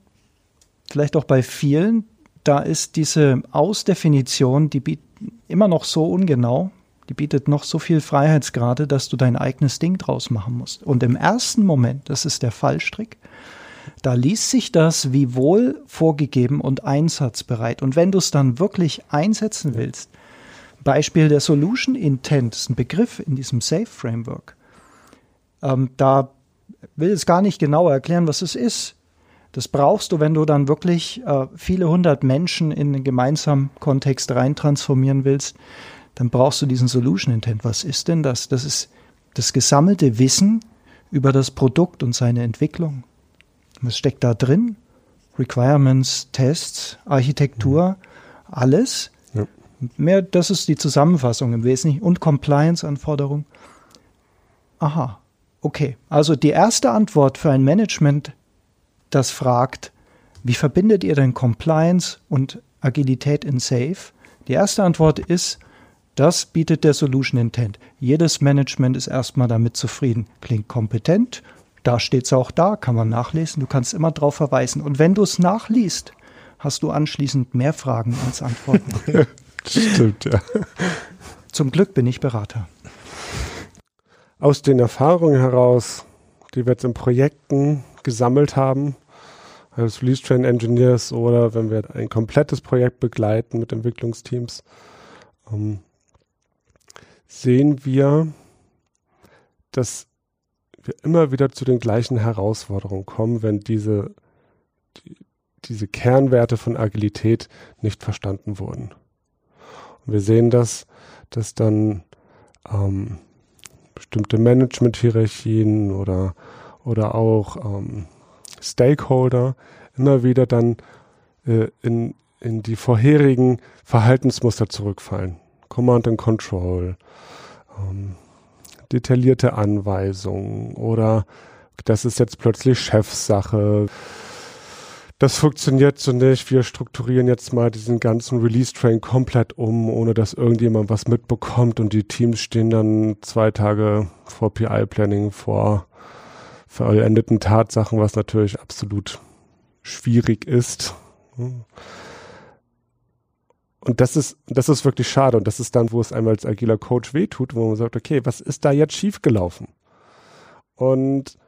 [SPEAKER 3] vielleicht auch bei vielen, da ist diese Ausdefinition, die immer noch so ungenau, die bietet noch so viel Freiheitsgrade, dass du dein eigenes Ding draus machen musst. Und im ersten Moment, das ist der Fallstrick, da liest sich das wie wohl vorgegeben und einsatzbereit. Und wenn du es dann wirklich einsetzen willst, Beispiel der Solution Intent ist ein Begriff in diesem Safe Framework. Ähm, da will es gar nicht genauer erklären, was es ist. Das brauchst du, wenn du dann wirklich äh, viele hundert Menschen in einen gemeinsamen Kontext rein transformieren willst. Dann brauchst du diesen Solution Intent. Was ist denn das? Das ist das gesammelte Wissen über das Produkt und seine Entwicklung. Was steckt da drin? Requirements, Tests, Architektur, alles. Ja. Mehr, das ist die Zusammenfassung im Wesentlichen und Compliance-Anforderungen. Aha, okay. Also die erste Antwort für ein Management, das fragt, wie verbindet ihr denn Compliance und Agilität in Safe? Die erste Antwort ist, das bietet der Solution Intent. Jedes Management ist erstmal damit zufrieden. Klingt kompetent, da steht es auch da, kann man nachlesen. Du kannst immer darauf verweisen. Und wenn du es nachliest, hast du anschließend mehr Fragen als Antworten. [LAUGHS]
[SPEAKER 2] Stimmt, ja.
[SPEAKER 3] Zum Glück bin ich Berater.
[SPEAKER 2] Aus den Erfahrungen heraus, die wir jetzt in Projekten gesammelt haben, als Release Train Engineers oder wenn wir ein komplettes Projekt begleiten mit Entwicklungsteams, ähm, sehen wir, dass wir immer wieder zu den gleichen Herausforderungen kommen, wenn diese, die, diese Kernwerte von Agilität nicht verstanden wurden. Und wir sehen das, dass dann ähm, bestimmte Management-Hierarchien oder, oder auch ähm, Stakeholder immer wieder dann äh, in, in die vorherigen Verhaltensmuster zurückfallen. Command and Control, ähm, detaillierte Anweisungen oder das ist jetzt plötzlich Chefsache. Das funktioniert so nicht. Wir strukturieren jetzt mal diesen ganzen Release-Train komplett um, ohne dass irgendjemand was mitbekommt und die Teams stehen dann zwei Tage vor PI-Planning vor vollendeten Tatsachen, was natürlich absolut schwierig ist. Und das ist, das ist wirklich schade. Und das ist dann, wo es einmal als agiler Coach wehtut, wo man sagt, okay, was ist da jetzt schiefgelaufen? Und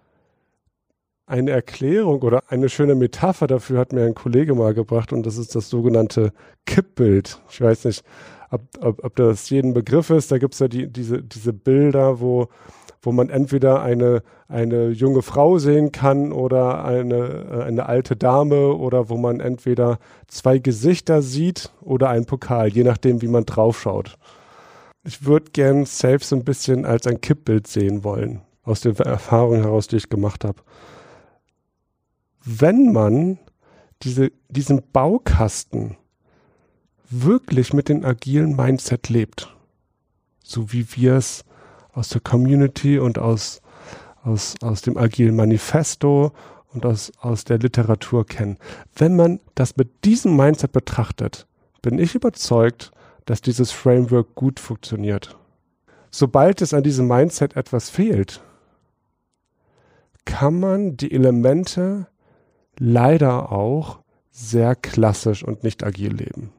[SPEAKER 2] eine Erklärung oder eine schöne Metapher dafür hat mir ein Kollege mal gebracht und das ist das sogenannte Kippbild. Ich weiß nicht, ob, ob, ob das jeden Begriff ist. Da gibt es ja die, diese, diese Bilder, wo, wo man entweder eine, eine junge Frau sehen kann oder eine, äh, eine alte Dame oder wo man entweder zwei Gesichter sieht oder einen Pokal, je nachdem, wie man draufschaut. Ich würde gern Safe so ein bisschen als ein Kippbild sehen wollen, aus den Erfahrungen heraus, die ich gemacht habe. Wenn man diese, diesen Baukasten wirklich mit dem agilen Mindset lebt, so wie wir es aus der Community und aus, aus, aus dem agilen Manifesto und aus, aus der Literatur kennen. Wenn man das mit diesem Mindset betrachtet, bin ich überzeugt, dass dieses Framework gut funktioniert. Sobald es an diesem Mindset etwas fehlt, kann man die Elemente leider auch sehr klassisch und nicht agil leben.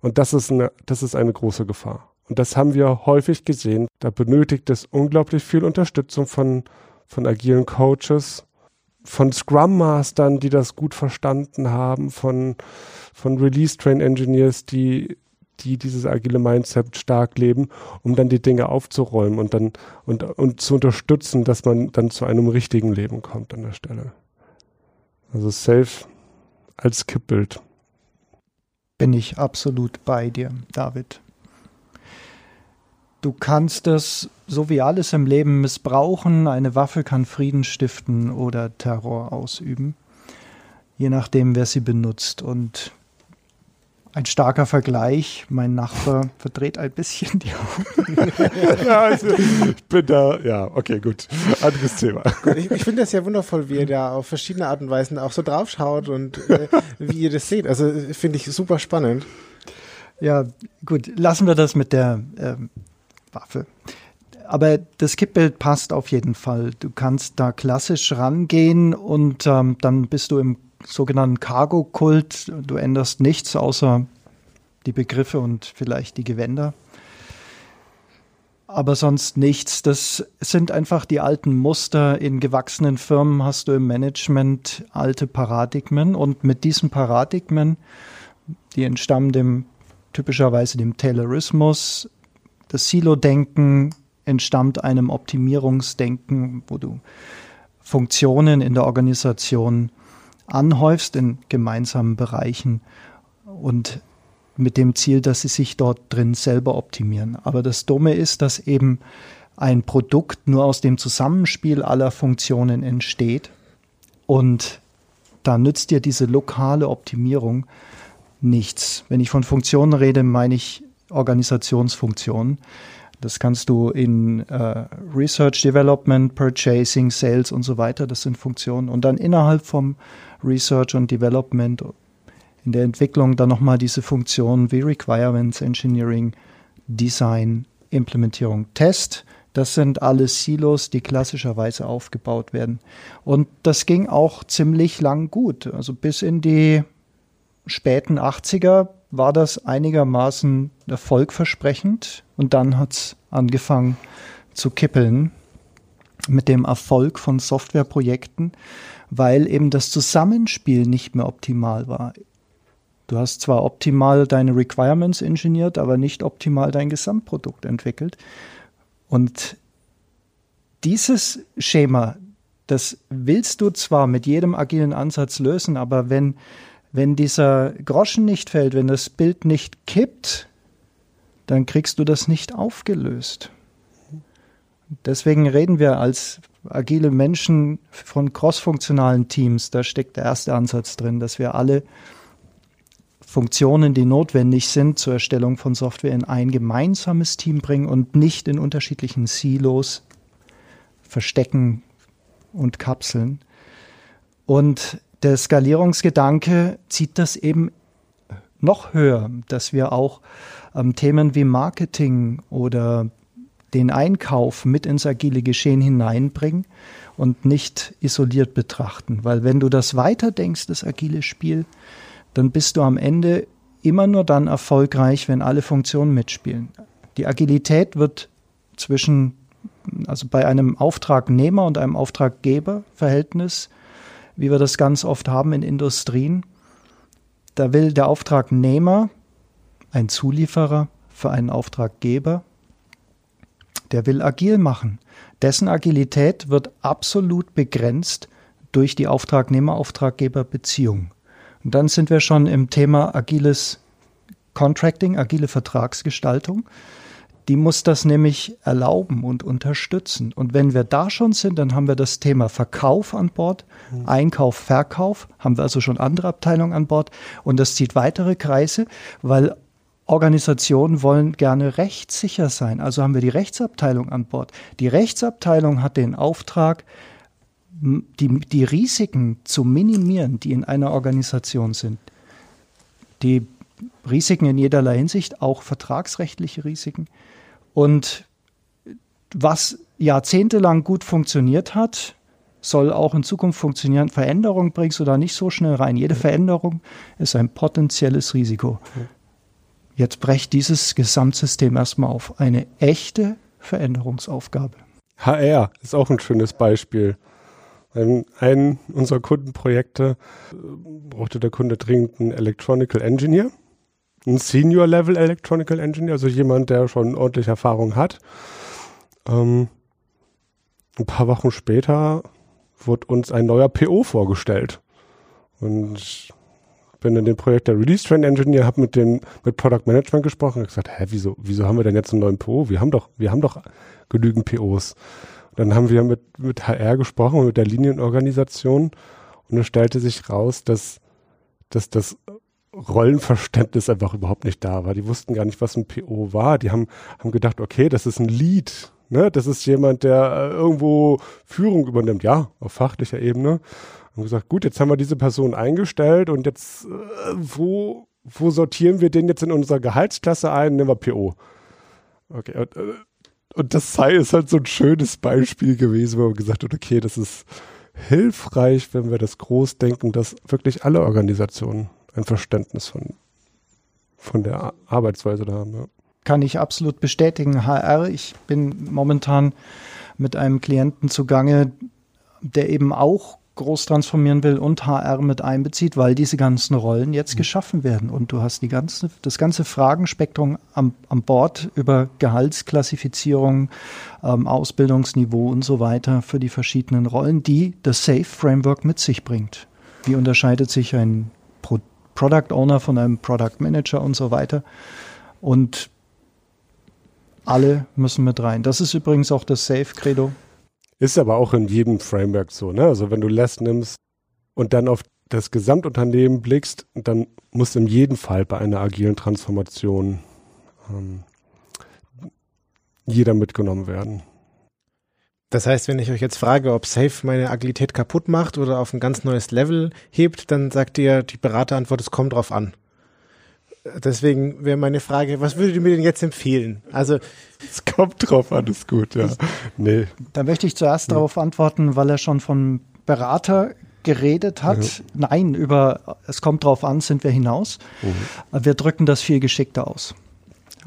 [SPEAKER 2] Und das ist eine, das ist eine große Gefahr. Und das haben wir häufig gesehen. Da benötigt es unglaublich viel Unterstützung von, von agilen Coaches, von Scrum Mastern, die das gut verstanden haben, von, von Release Train Engineers, die, die dieses agile Mindset stark leben, um dann die Dinge aufzuräumen und dann, und, und zu unterstützen, dass man dann zu einem richtigen Leben kommt an der Stelle. Also Safe als Kippbild.
[SPEAKER 3] Bin ich absolut bei dir, David. Du kannst es, so wie alles im Leben, missbrauchen. Eine Waffe kann Frieden stiften oder Terror ausüben, je nachdem, wer sie benutzt. Und ein starker Vergleich. Mein Nachbar verdreht ein bisschen die Augen. [LAUGHS]
[SPEAKER 2] ja, also, ich bin da, ja, okay, gut. Anderes Thema.
[SPEAKER 1] Ich, ich finde das ja wundervoll, wie ihr da auf verschiedene Art und Weisen auch so draufschaut und äh, wie ihr das seht. Also finde ich super spannend.
[SPEAKER 3] Ja, gut, lassen wir das mit der ähm, Waffe. Aber das Kippbild passt auf jeden Fall. Du kannst da klassisch rangehen und ähm, dann bist du im sogenannten Cargo-Kult. Du änderst nichts außer die Begriffe und vielleicht die Gewänder. Aber sonst nichts. Das sind einfach die alten Muster. In gewachsenen Firmen hast du im Management alte Paradigmen und mit diesen Paradigmen, die entstammen dem typischerweise dem Taylorismus, das Silo-Denken entstammt einem Optimierungsdenken, wo du Funktionen in der Organisation anhäufst in gemeinsamen Bereichen und mit dem Ziel, dass sie sich dort drin selber optimieren. Aber das Dumme ist, dass eben ein Produkt nur aus dem Zusammenspiel aller Funktionen entsteht und da nützt dir diese lokale Optimierung nichts. Wenn ich von Funktionen rede, meine ich Organisationsfunktionen. Das kannst du in äh, Research, Development, Purchasing, Sales und so weiter. Das sind Funktionen. Und dann innerhalb vom Research und Development, in der Entwicklung dann nochmal diese Funktionen wie Requirements, Engineering, Design, Implementierung, Test. Das sind alles Silos, die klassischerweise aufgebaut werden. Und das ging auch ziemlich lang gut. Also bis in die späten 80er war das einigermaßen erfolgversprechend. Und dann hat es angefangen zu kippeln mit dem Erfolg von Softwareprojekten weil eben das Zusammenspiel nicht mehr optimal war. Du hast zwar optimal deine Requirements ingeniert, aber nicht optimal dein Gesamtprodukt entwickelt. Und dieses Schema, das willst du zwar mit jedem agilen Ansatz lösen, aber wenn, wenn dieser Groschen nicht fällt, wenn das Bild nicht kippt, dann kriegst du das nicht aufgelöst. Deswegen reden wir als agile Menschen von crossfunktionalen Teams. Da steckt der erste Ansatz drin, dass wir alle Funktionen, die notwendig sind zur Erstellung von Software, in ein gemeinsames Team bringen und nicht in unterschiedlichen Silos verstecken und kapseln. Und der Skalierungsgedanke zieht das eben noch höher, dass wir auch ähm, Themen wie Marketing oder den Einkauf mit ins agile Geschehen hineinbringen und nicht isoliert betrachten. Weil wenn du das weiterdenkst, das agile Spiel, dann bist du am Ende immer nur dann erfolgreich, wenn alle Funktionen mitspielen. Die Agilität wird zwischen, also bei einem Auftragnehmer und einem Auftraggeber-Verhältnis, wie wir das ganz oft haben in Industrien, da will der Auftragnehmer, ein Zulieferer für einen Auftraggeber, der will agil machen. Dessen Agilität wird absolut begrenzt durch die Auftragnehmer-Auftraggeber-Beziehung. Und dann sind wir schon im Thema agiles Contracting, agile Vertragsgestaltung. Die muss das nämlich erlauben und unterstützen. Und wenn wir da schon sind, dann haben wir das Thema Verkauf an Bord, mhm. Einkauf, Verkauf, haben wir also schon andere Abteilungen an Bord. Und das zieht weitere Kreise, weil Organisationen wollen gerne rechtssicher sein. Also haben wir die Rechtsabteilung an Bord. Die Rechtsabteilung hat den Auftrag, die, die Risiken zu minimieren, die in einer Organisation sind. Die Risiken in jederlei Hinsicht, auch vertragsrechtliche Risiken. Und was jahrzehntelang gut funktioniert hat, soll auch in Zukunft funktionieren. Veränderung bringst du da nicht so schnell rein. Jede Veränderung ist ein potenzielles Risiko. Jetzt brecht dieses Gesamtsystem erstmal auf. Eine echte Veränderungsaufgabe.
[SPEAKER 2] HR ist auch ein schönes Beispiel. In einem unserer Kundenprojekte äh, brauchte der Kunde dringend einen Electronical Engineer, einen Senior Level Electronical Engineer, also jemand, der schon ordentlich Erfahrung hat. Ähm, ein paar Wochen später wurde uns ein neuer PO vorgestellt. Und bin in dem Projekt der Release Train Engineer, habe mit dem mit Product Management gesprochen und gesagt, hä, wieso, wieso haben wir denn jetzt einen neuen PO? Wir haben doch, wir haben doch genügend POs. Und dann haben wir mit, mit HR gesprochen, mit der Linienorganisation und es stellte sich raus, dass, dass das Rollenverständnis einfach überhaupt nicht da war. Die wussten gar nicht, was ein PO war. Die haben, haben gedacht, okay, das ist ein Lead. Ne? Das ist jemand, der äh, irgendwo Führung übernimmt. Ja, auf fachlicher Ebene haben gesagt, gut, jetzt haben wir diese Person eingestellt und jetzt, äh, wo, wo sortieren wir den jetzt in unserer Gehaltsklasse ein? Nehmen wir PO. Okay, und, äh, und das sei ist halt so ein schönes Beispiel gewesen, wo man gesagt hat, okay, das ist hilfreich, wenn wir das groß denken, dass wirklich alle Organisationen ein Verständnis von, von der Arbeitsweise da haben. Ja.
[SPEAKER 3] Kann ich absolut bestätigen. HR, ich bin momentan mit einem Klienten zugange, der eben auch groß transformieren will und HR mit einbezieht, weil diese ganzen Rollen jetzt mhm. geschaffen werden. Und du hast die ganze, das ganze Fragenspektrum am, am Bord über Gehaltsklassifizierung, ähm, Ausbildungsniveau und so weiter für die verschiedenen Rollen, die das Safe Framework mit sich bringt. Wie unterscheidet sich ein Pro Product Owner von einem Product Manager und so weiter? Und alle müssen mit rein. Das ist übrigens auch das Safe Credo
[SPEAKER 2] ist aber auch in jedem Framework so, ne? Also wenn du Less nimmst und dann auf das Gesamtunternehmen blickst, dann muss in jedem Fall bei einer agilen Transformation ähm, jeder mitgenommen werden.
[SPEAKER 1] Das heißt, wenn ich euch jetzt frage, ob Safe meine Agilität kaputt macht oder auf ein ganz neues Level hebt, dann sagt ihr die Beraterantwort, es kommt drauf an. Deswegen wäre meine Frage, was würdet ihr mir denn jetzt empfehlen? Also
[SPEAKER 2] es kommt drauf an, ist gut, ja.
[SPEAKER 3] Nee. Da möchte ich zuerst ja. darauf antworten, weil er schon von Berater geredet hat. Ja. Nein, über es kommt drauf an, sind wir hinaus. Mhm. Wir drücken das viel geschickter aus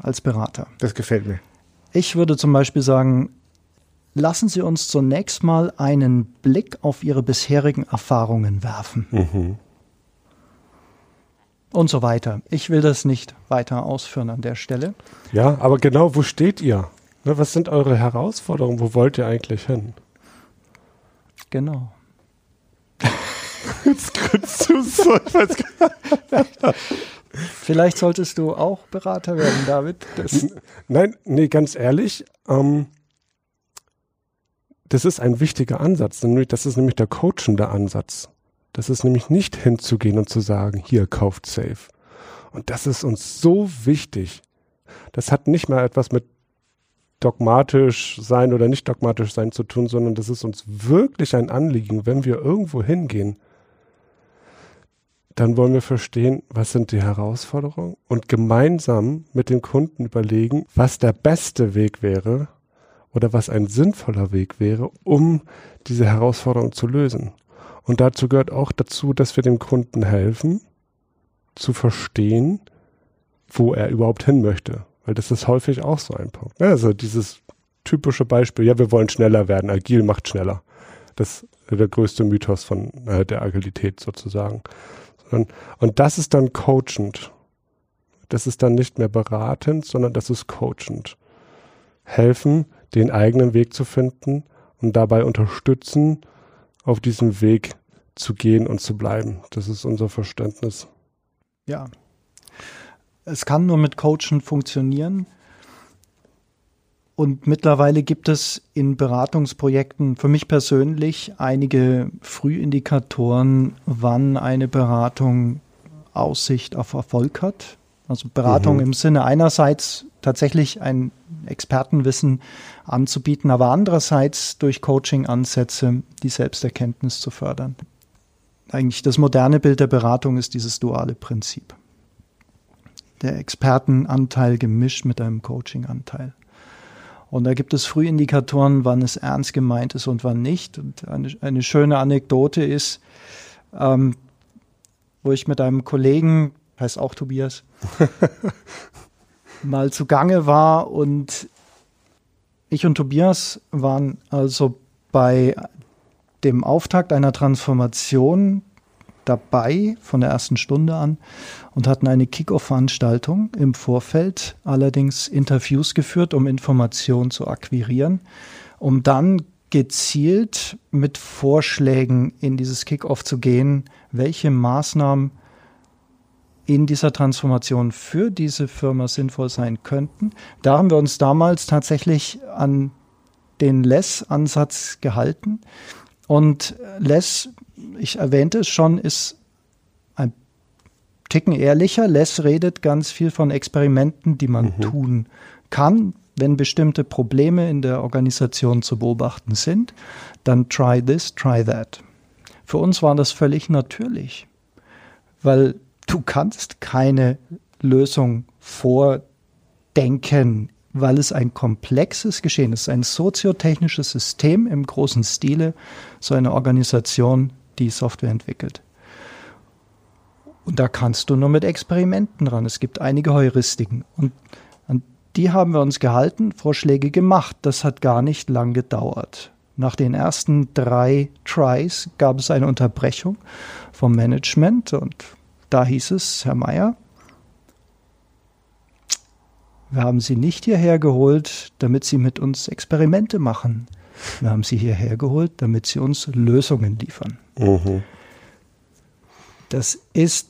[SPEAKER 3] als Berater.
[SPEAKER 1] Das gefällt mir.
[SPEAKER 3] Ich würde zum Beispiel sagen, lassen Sie uns zunächst mal einen Blick auf Ihre bisherigen Erfahrungen werfen. Mhm und so weiter. Ich will das nicht weiter ausführen an der Stelle.
[SPEAKER 2] Ja, aber genau, wo steht ihr? Ne, was sind eure Herausforderungen? Wo wollt ihr eigentlich hin?
[SPEAKER 3] Genau. [LAUGHS]
[SPEAKER 2] Jetzt grinst du so.
[SPEAKER 3] Vielleicht solltest du auch Berater werden, David. Das
[SPEAKER 2] Nein, nee, ganz ehrlich, ähm, das ist ein wichtiger Ansatz. Das ist nämlich der coachende Ansatz. Das ist nämlich nicht hinzugehen und zu sagen, hier kauft safe. Und das ist uns so wichtig. Das hat nicht mal etwas mit dogmatisch sein oder nicht dogmatisch sein zu tun, sondern das ist uns wirklich ein Anliegen, wenn wir irgendwo hingehen, dann wollen wir verstehen, was sind die Herausforderungen und gemeinsam mit dem Kunden überlegen, was der beste Weg wäre oder was ein sinnvoller Weg wäre, um diese Herausforderung zu lösen. Und dazu gehört auch dazu, dass wir dem Kunden helfen, zu verstehen, wo er überhaupt hin möchte. Weil das ist häufig auch so ein Punkt. Also dieses typische Beispiel, ja, wir wollen schneller werden, agil macht schneller. Das ist der größte Mythos von äh, der Agilität sozusagen. Und, und das ist dann coachend. Das ist dann nicht mehr beratend, sondern das ist coachend. Helfen, den eigenen Weg zu finden und dabei unterstützen, auf diesem Weg zu gehen und zu bleiben. Das ist unser Verständnis.
[SPEAKER 3] Ja. Es kann nur mit Coachen funktionieren. Und mittlerweile gibt es in Beratungsprojekten für mich persönlich einige Frühindikatoren, wann eine Beratung Aussicht auf Erfolg hat. Also Beratung mhm. im Sinne einerseits tatsächlich ein Expertenwissen anzubieten, aber andererseits durch Coaching-Ansätze die Selbsterkenntnis zu fördern. Eigentlich das moderne Bild der Beratung ist dieses duale Prinzip. Der Expertenanteil gemischt mit einem Coaching-Anteil. Und da gibt es Frühindikatoren, wann es ernst gemeint ist und wann nicht. Und eine, eine schöne Anekdote ist, ähm, wo ich mit einem Kollegen heißt auch Tobias, [LAUGHS] mal zugange war und ich und Tobias waren also bei dem Auftakt einer Transformation dabei von der ersten Stunde an und hatten eine Kick-Off-Veranstaltung im Vorfeld, allerdings Interviews geführt, um Informationen zu akquirieren, um dann gezielt mit Vorschlägen in dieses Kick-Off zu gehen, welche Maßnahmen in dieser Transformation für diese Firma sinnvoll sein könnten. Da haben wir uns damals tatsächlich an den Less-Ansatz gehalten. Und Less, ich erwähnte es schon, ist ein Ticken ehrlicher. Less redet ganz viel von Experimenten, die man mhm. tun kann, wenn bestimmte Probleme in der Organisation zu beobachten sind. Dann try this, try that. Für uns war das völlig natürlich, weil du kannst keine Lösung vordenken, weil es ein komplexes Geschehen ist, ein soziotechnisches System im großen Stile, so eine Organisation, die Software entwickelt. Und da kannst du nur mit Experimenten ran. Es gibt einige Heuristiken. Und an die haben wir uns gehalten, Vorschläge gemacht. Das hat gar nicht lang gedauert. Nach den ersten drei Tries gab es eine Unterbrechung vom Management und da hieß es, Herr Meier, wir haben Sie nicht hierher geholt, damit Sie mit uns Experimente machen. Wir haben Sie hierher geholt, damit Sie uns Lösungen liefern. Mhm. Das ist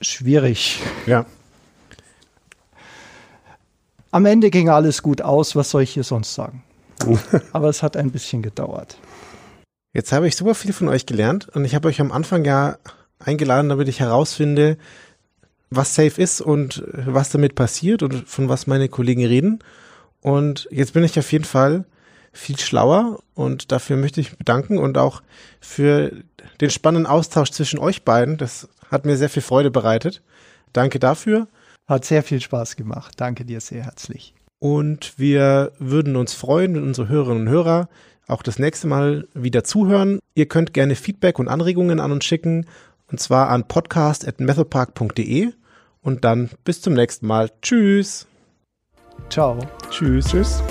[SPEAKER 3] schwierig.
[SPEAKER 1] Ja.
[SPEAKER 3] Am Ende ging alles gut aus, was soll ich hier sonst sagen? Aber es hat ein bisschen gedauert.
[SPEAKER 1] Jetzt habe ich super viel von euch gelernt und ich habe euch am Anfang ja eingeladen, damit ich herausfinde, was Safe ist und was damit passiert und von was meine Kollegen reden. Und jetzt bin ich auf jeden Fall viel schlauer und dafür möchte ich mich bedanken und auch für den spannenden Austausch zwischen euch beiden. Das hat mir sehr viel Freude bereitet. Danke dafür.
[SPEAKER 3] Hat sehr viel Spaß gemacht. Danke dir sehr herzlich.
[SPEAKER 1] Und wir würden uns freuen, wenn unsere Hörerinnen und Hörer auch das nächste Mal wieder zuhören. Ihr könnt gerne Feedback und Anregungen an uns schicken und zwar an podcast.methodpark.de und dann bis zum nächsten Mal. Tschüss.
[SPEAKER 3] Ciao.
[SPEAKER 1] Tschüss. Tschüss.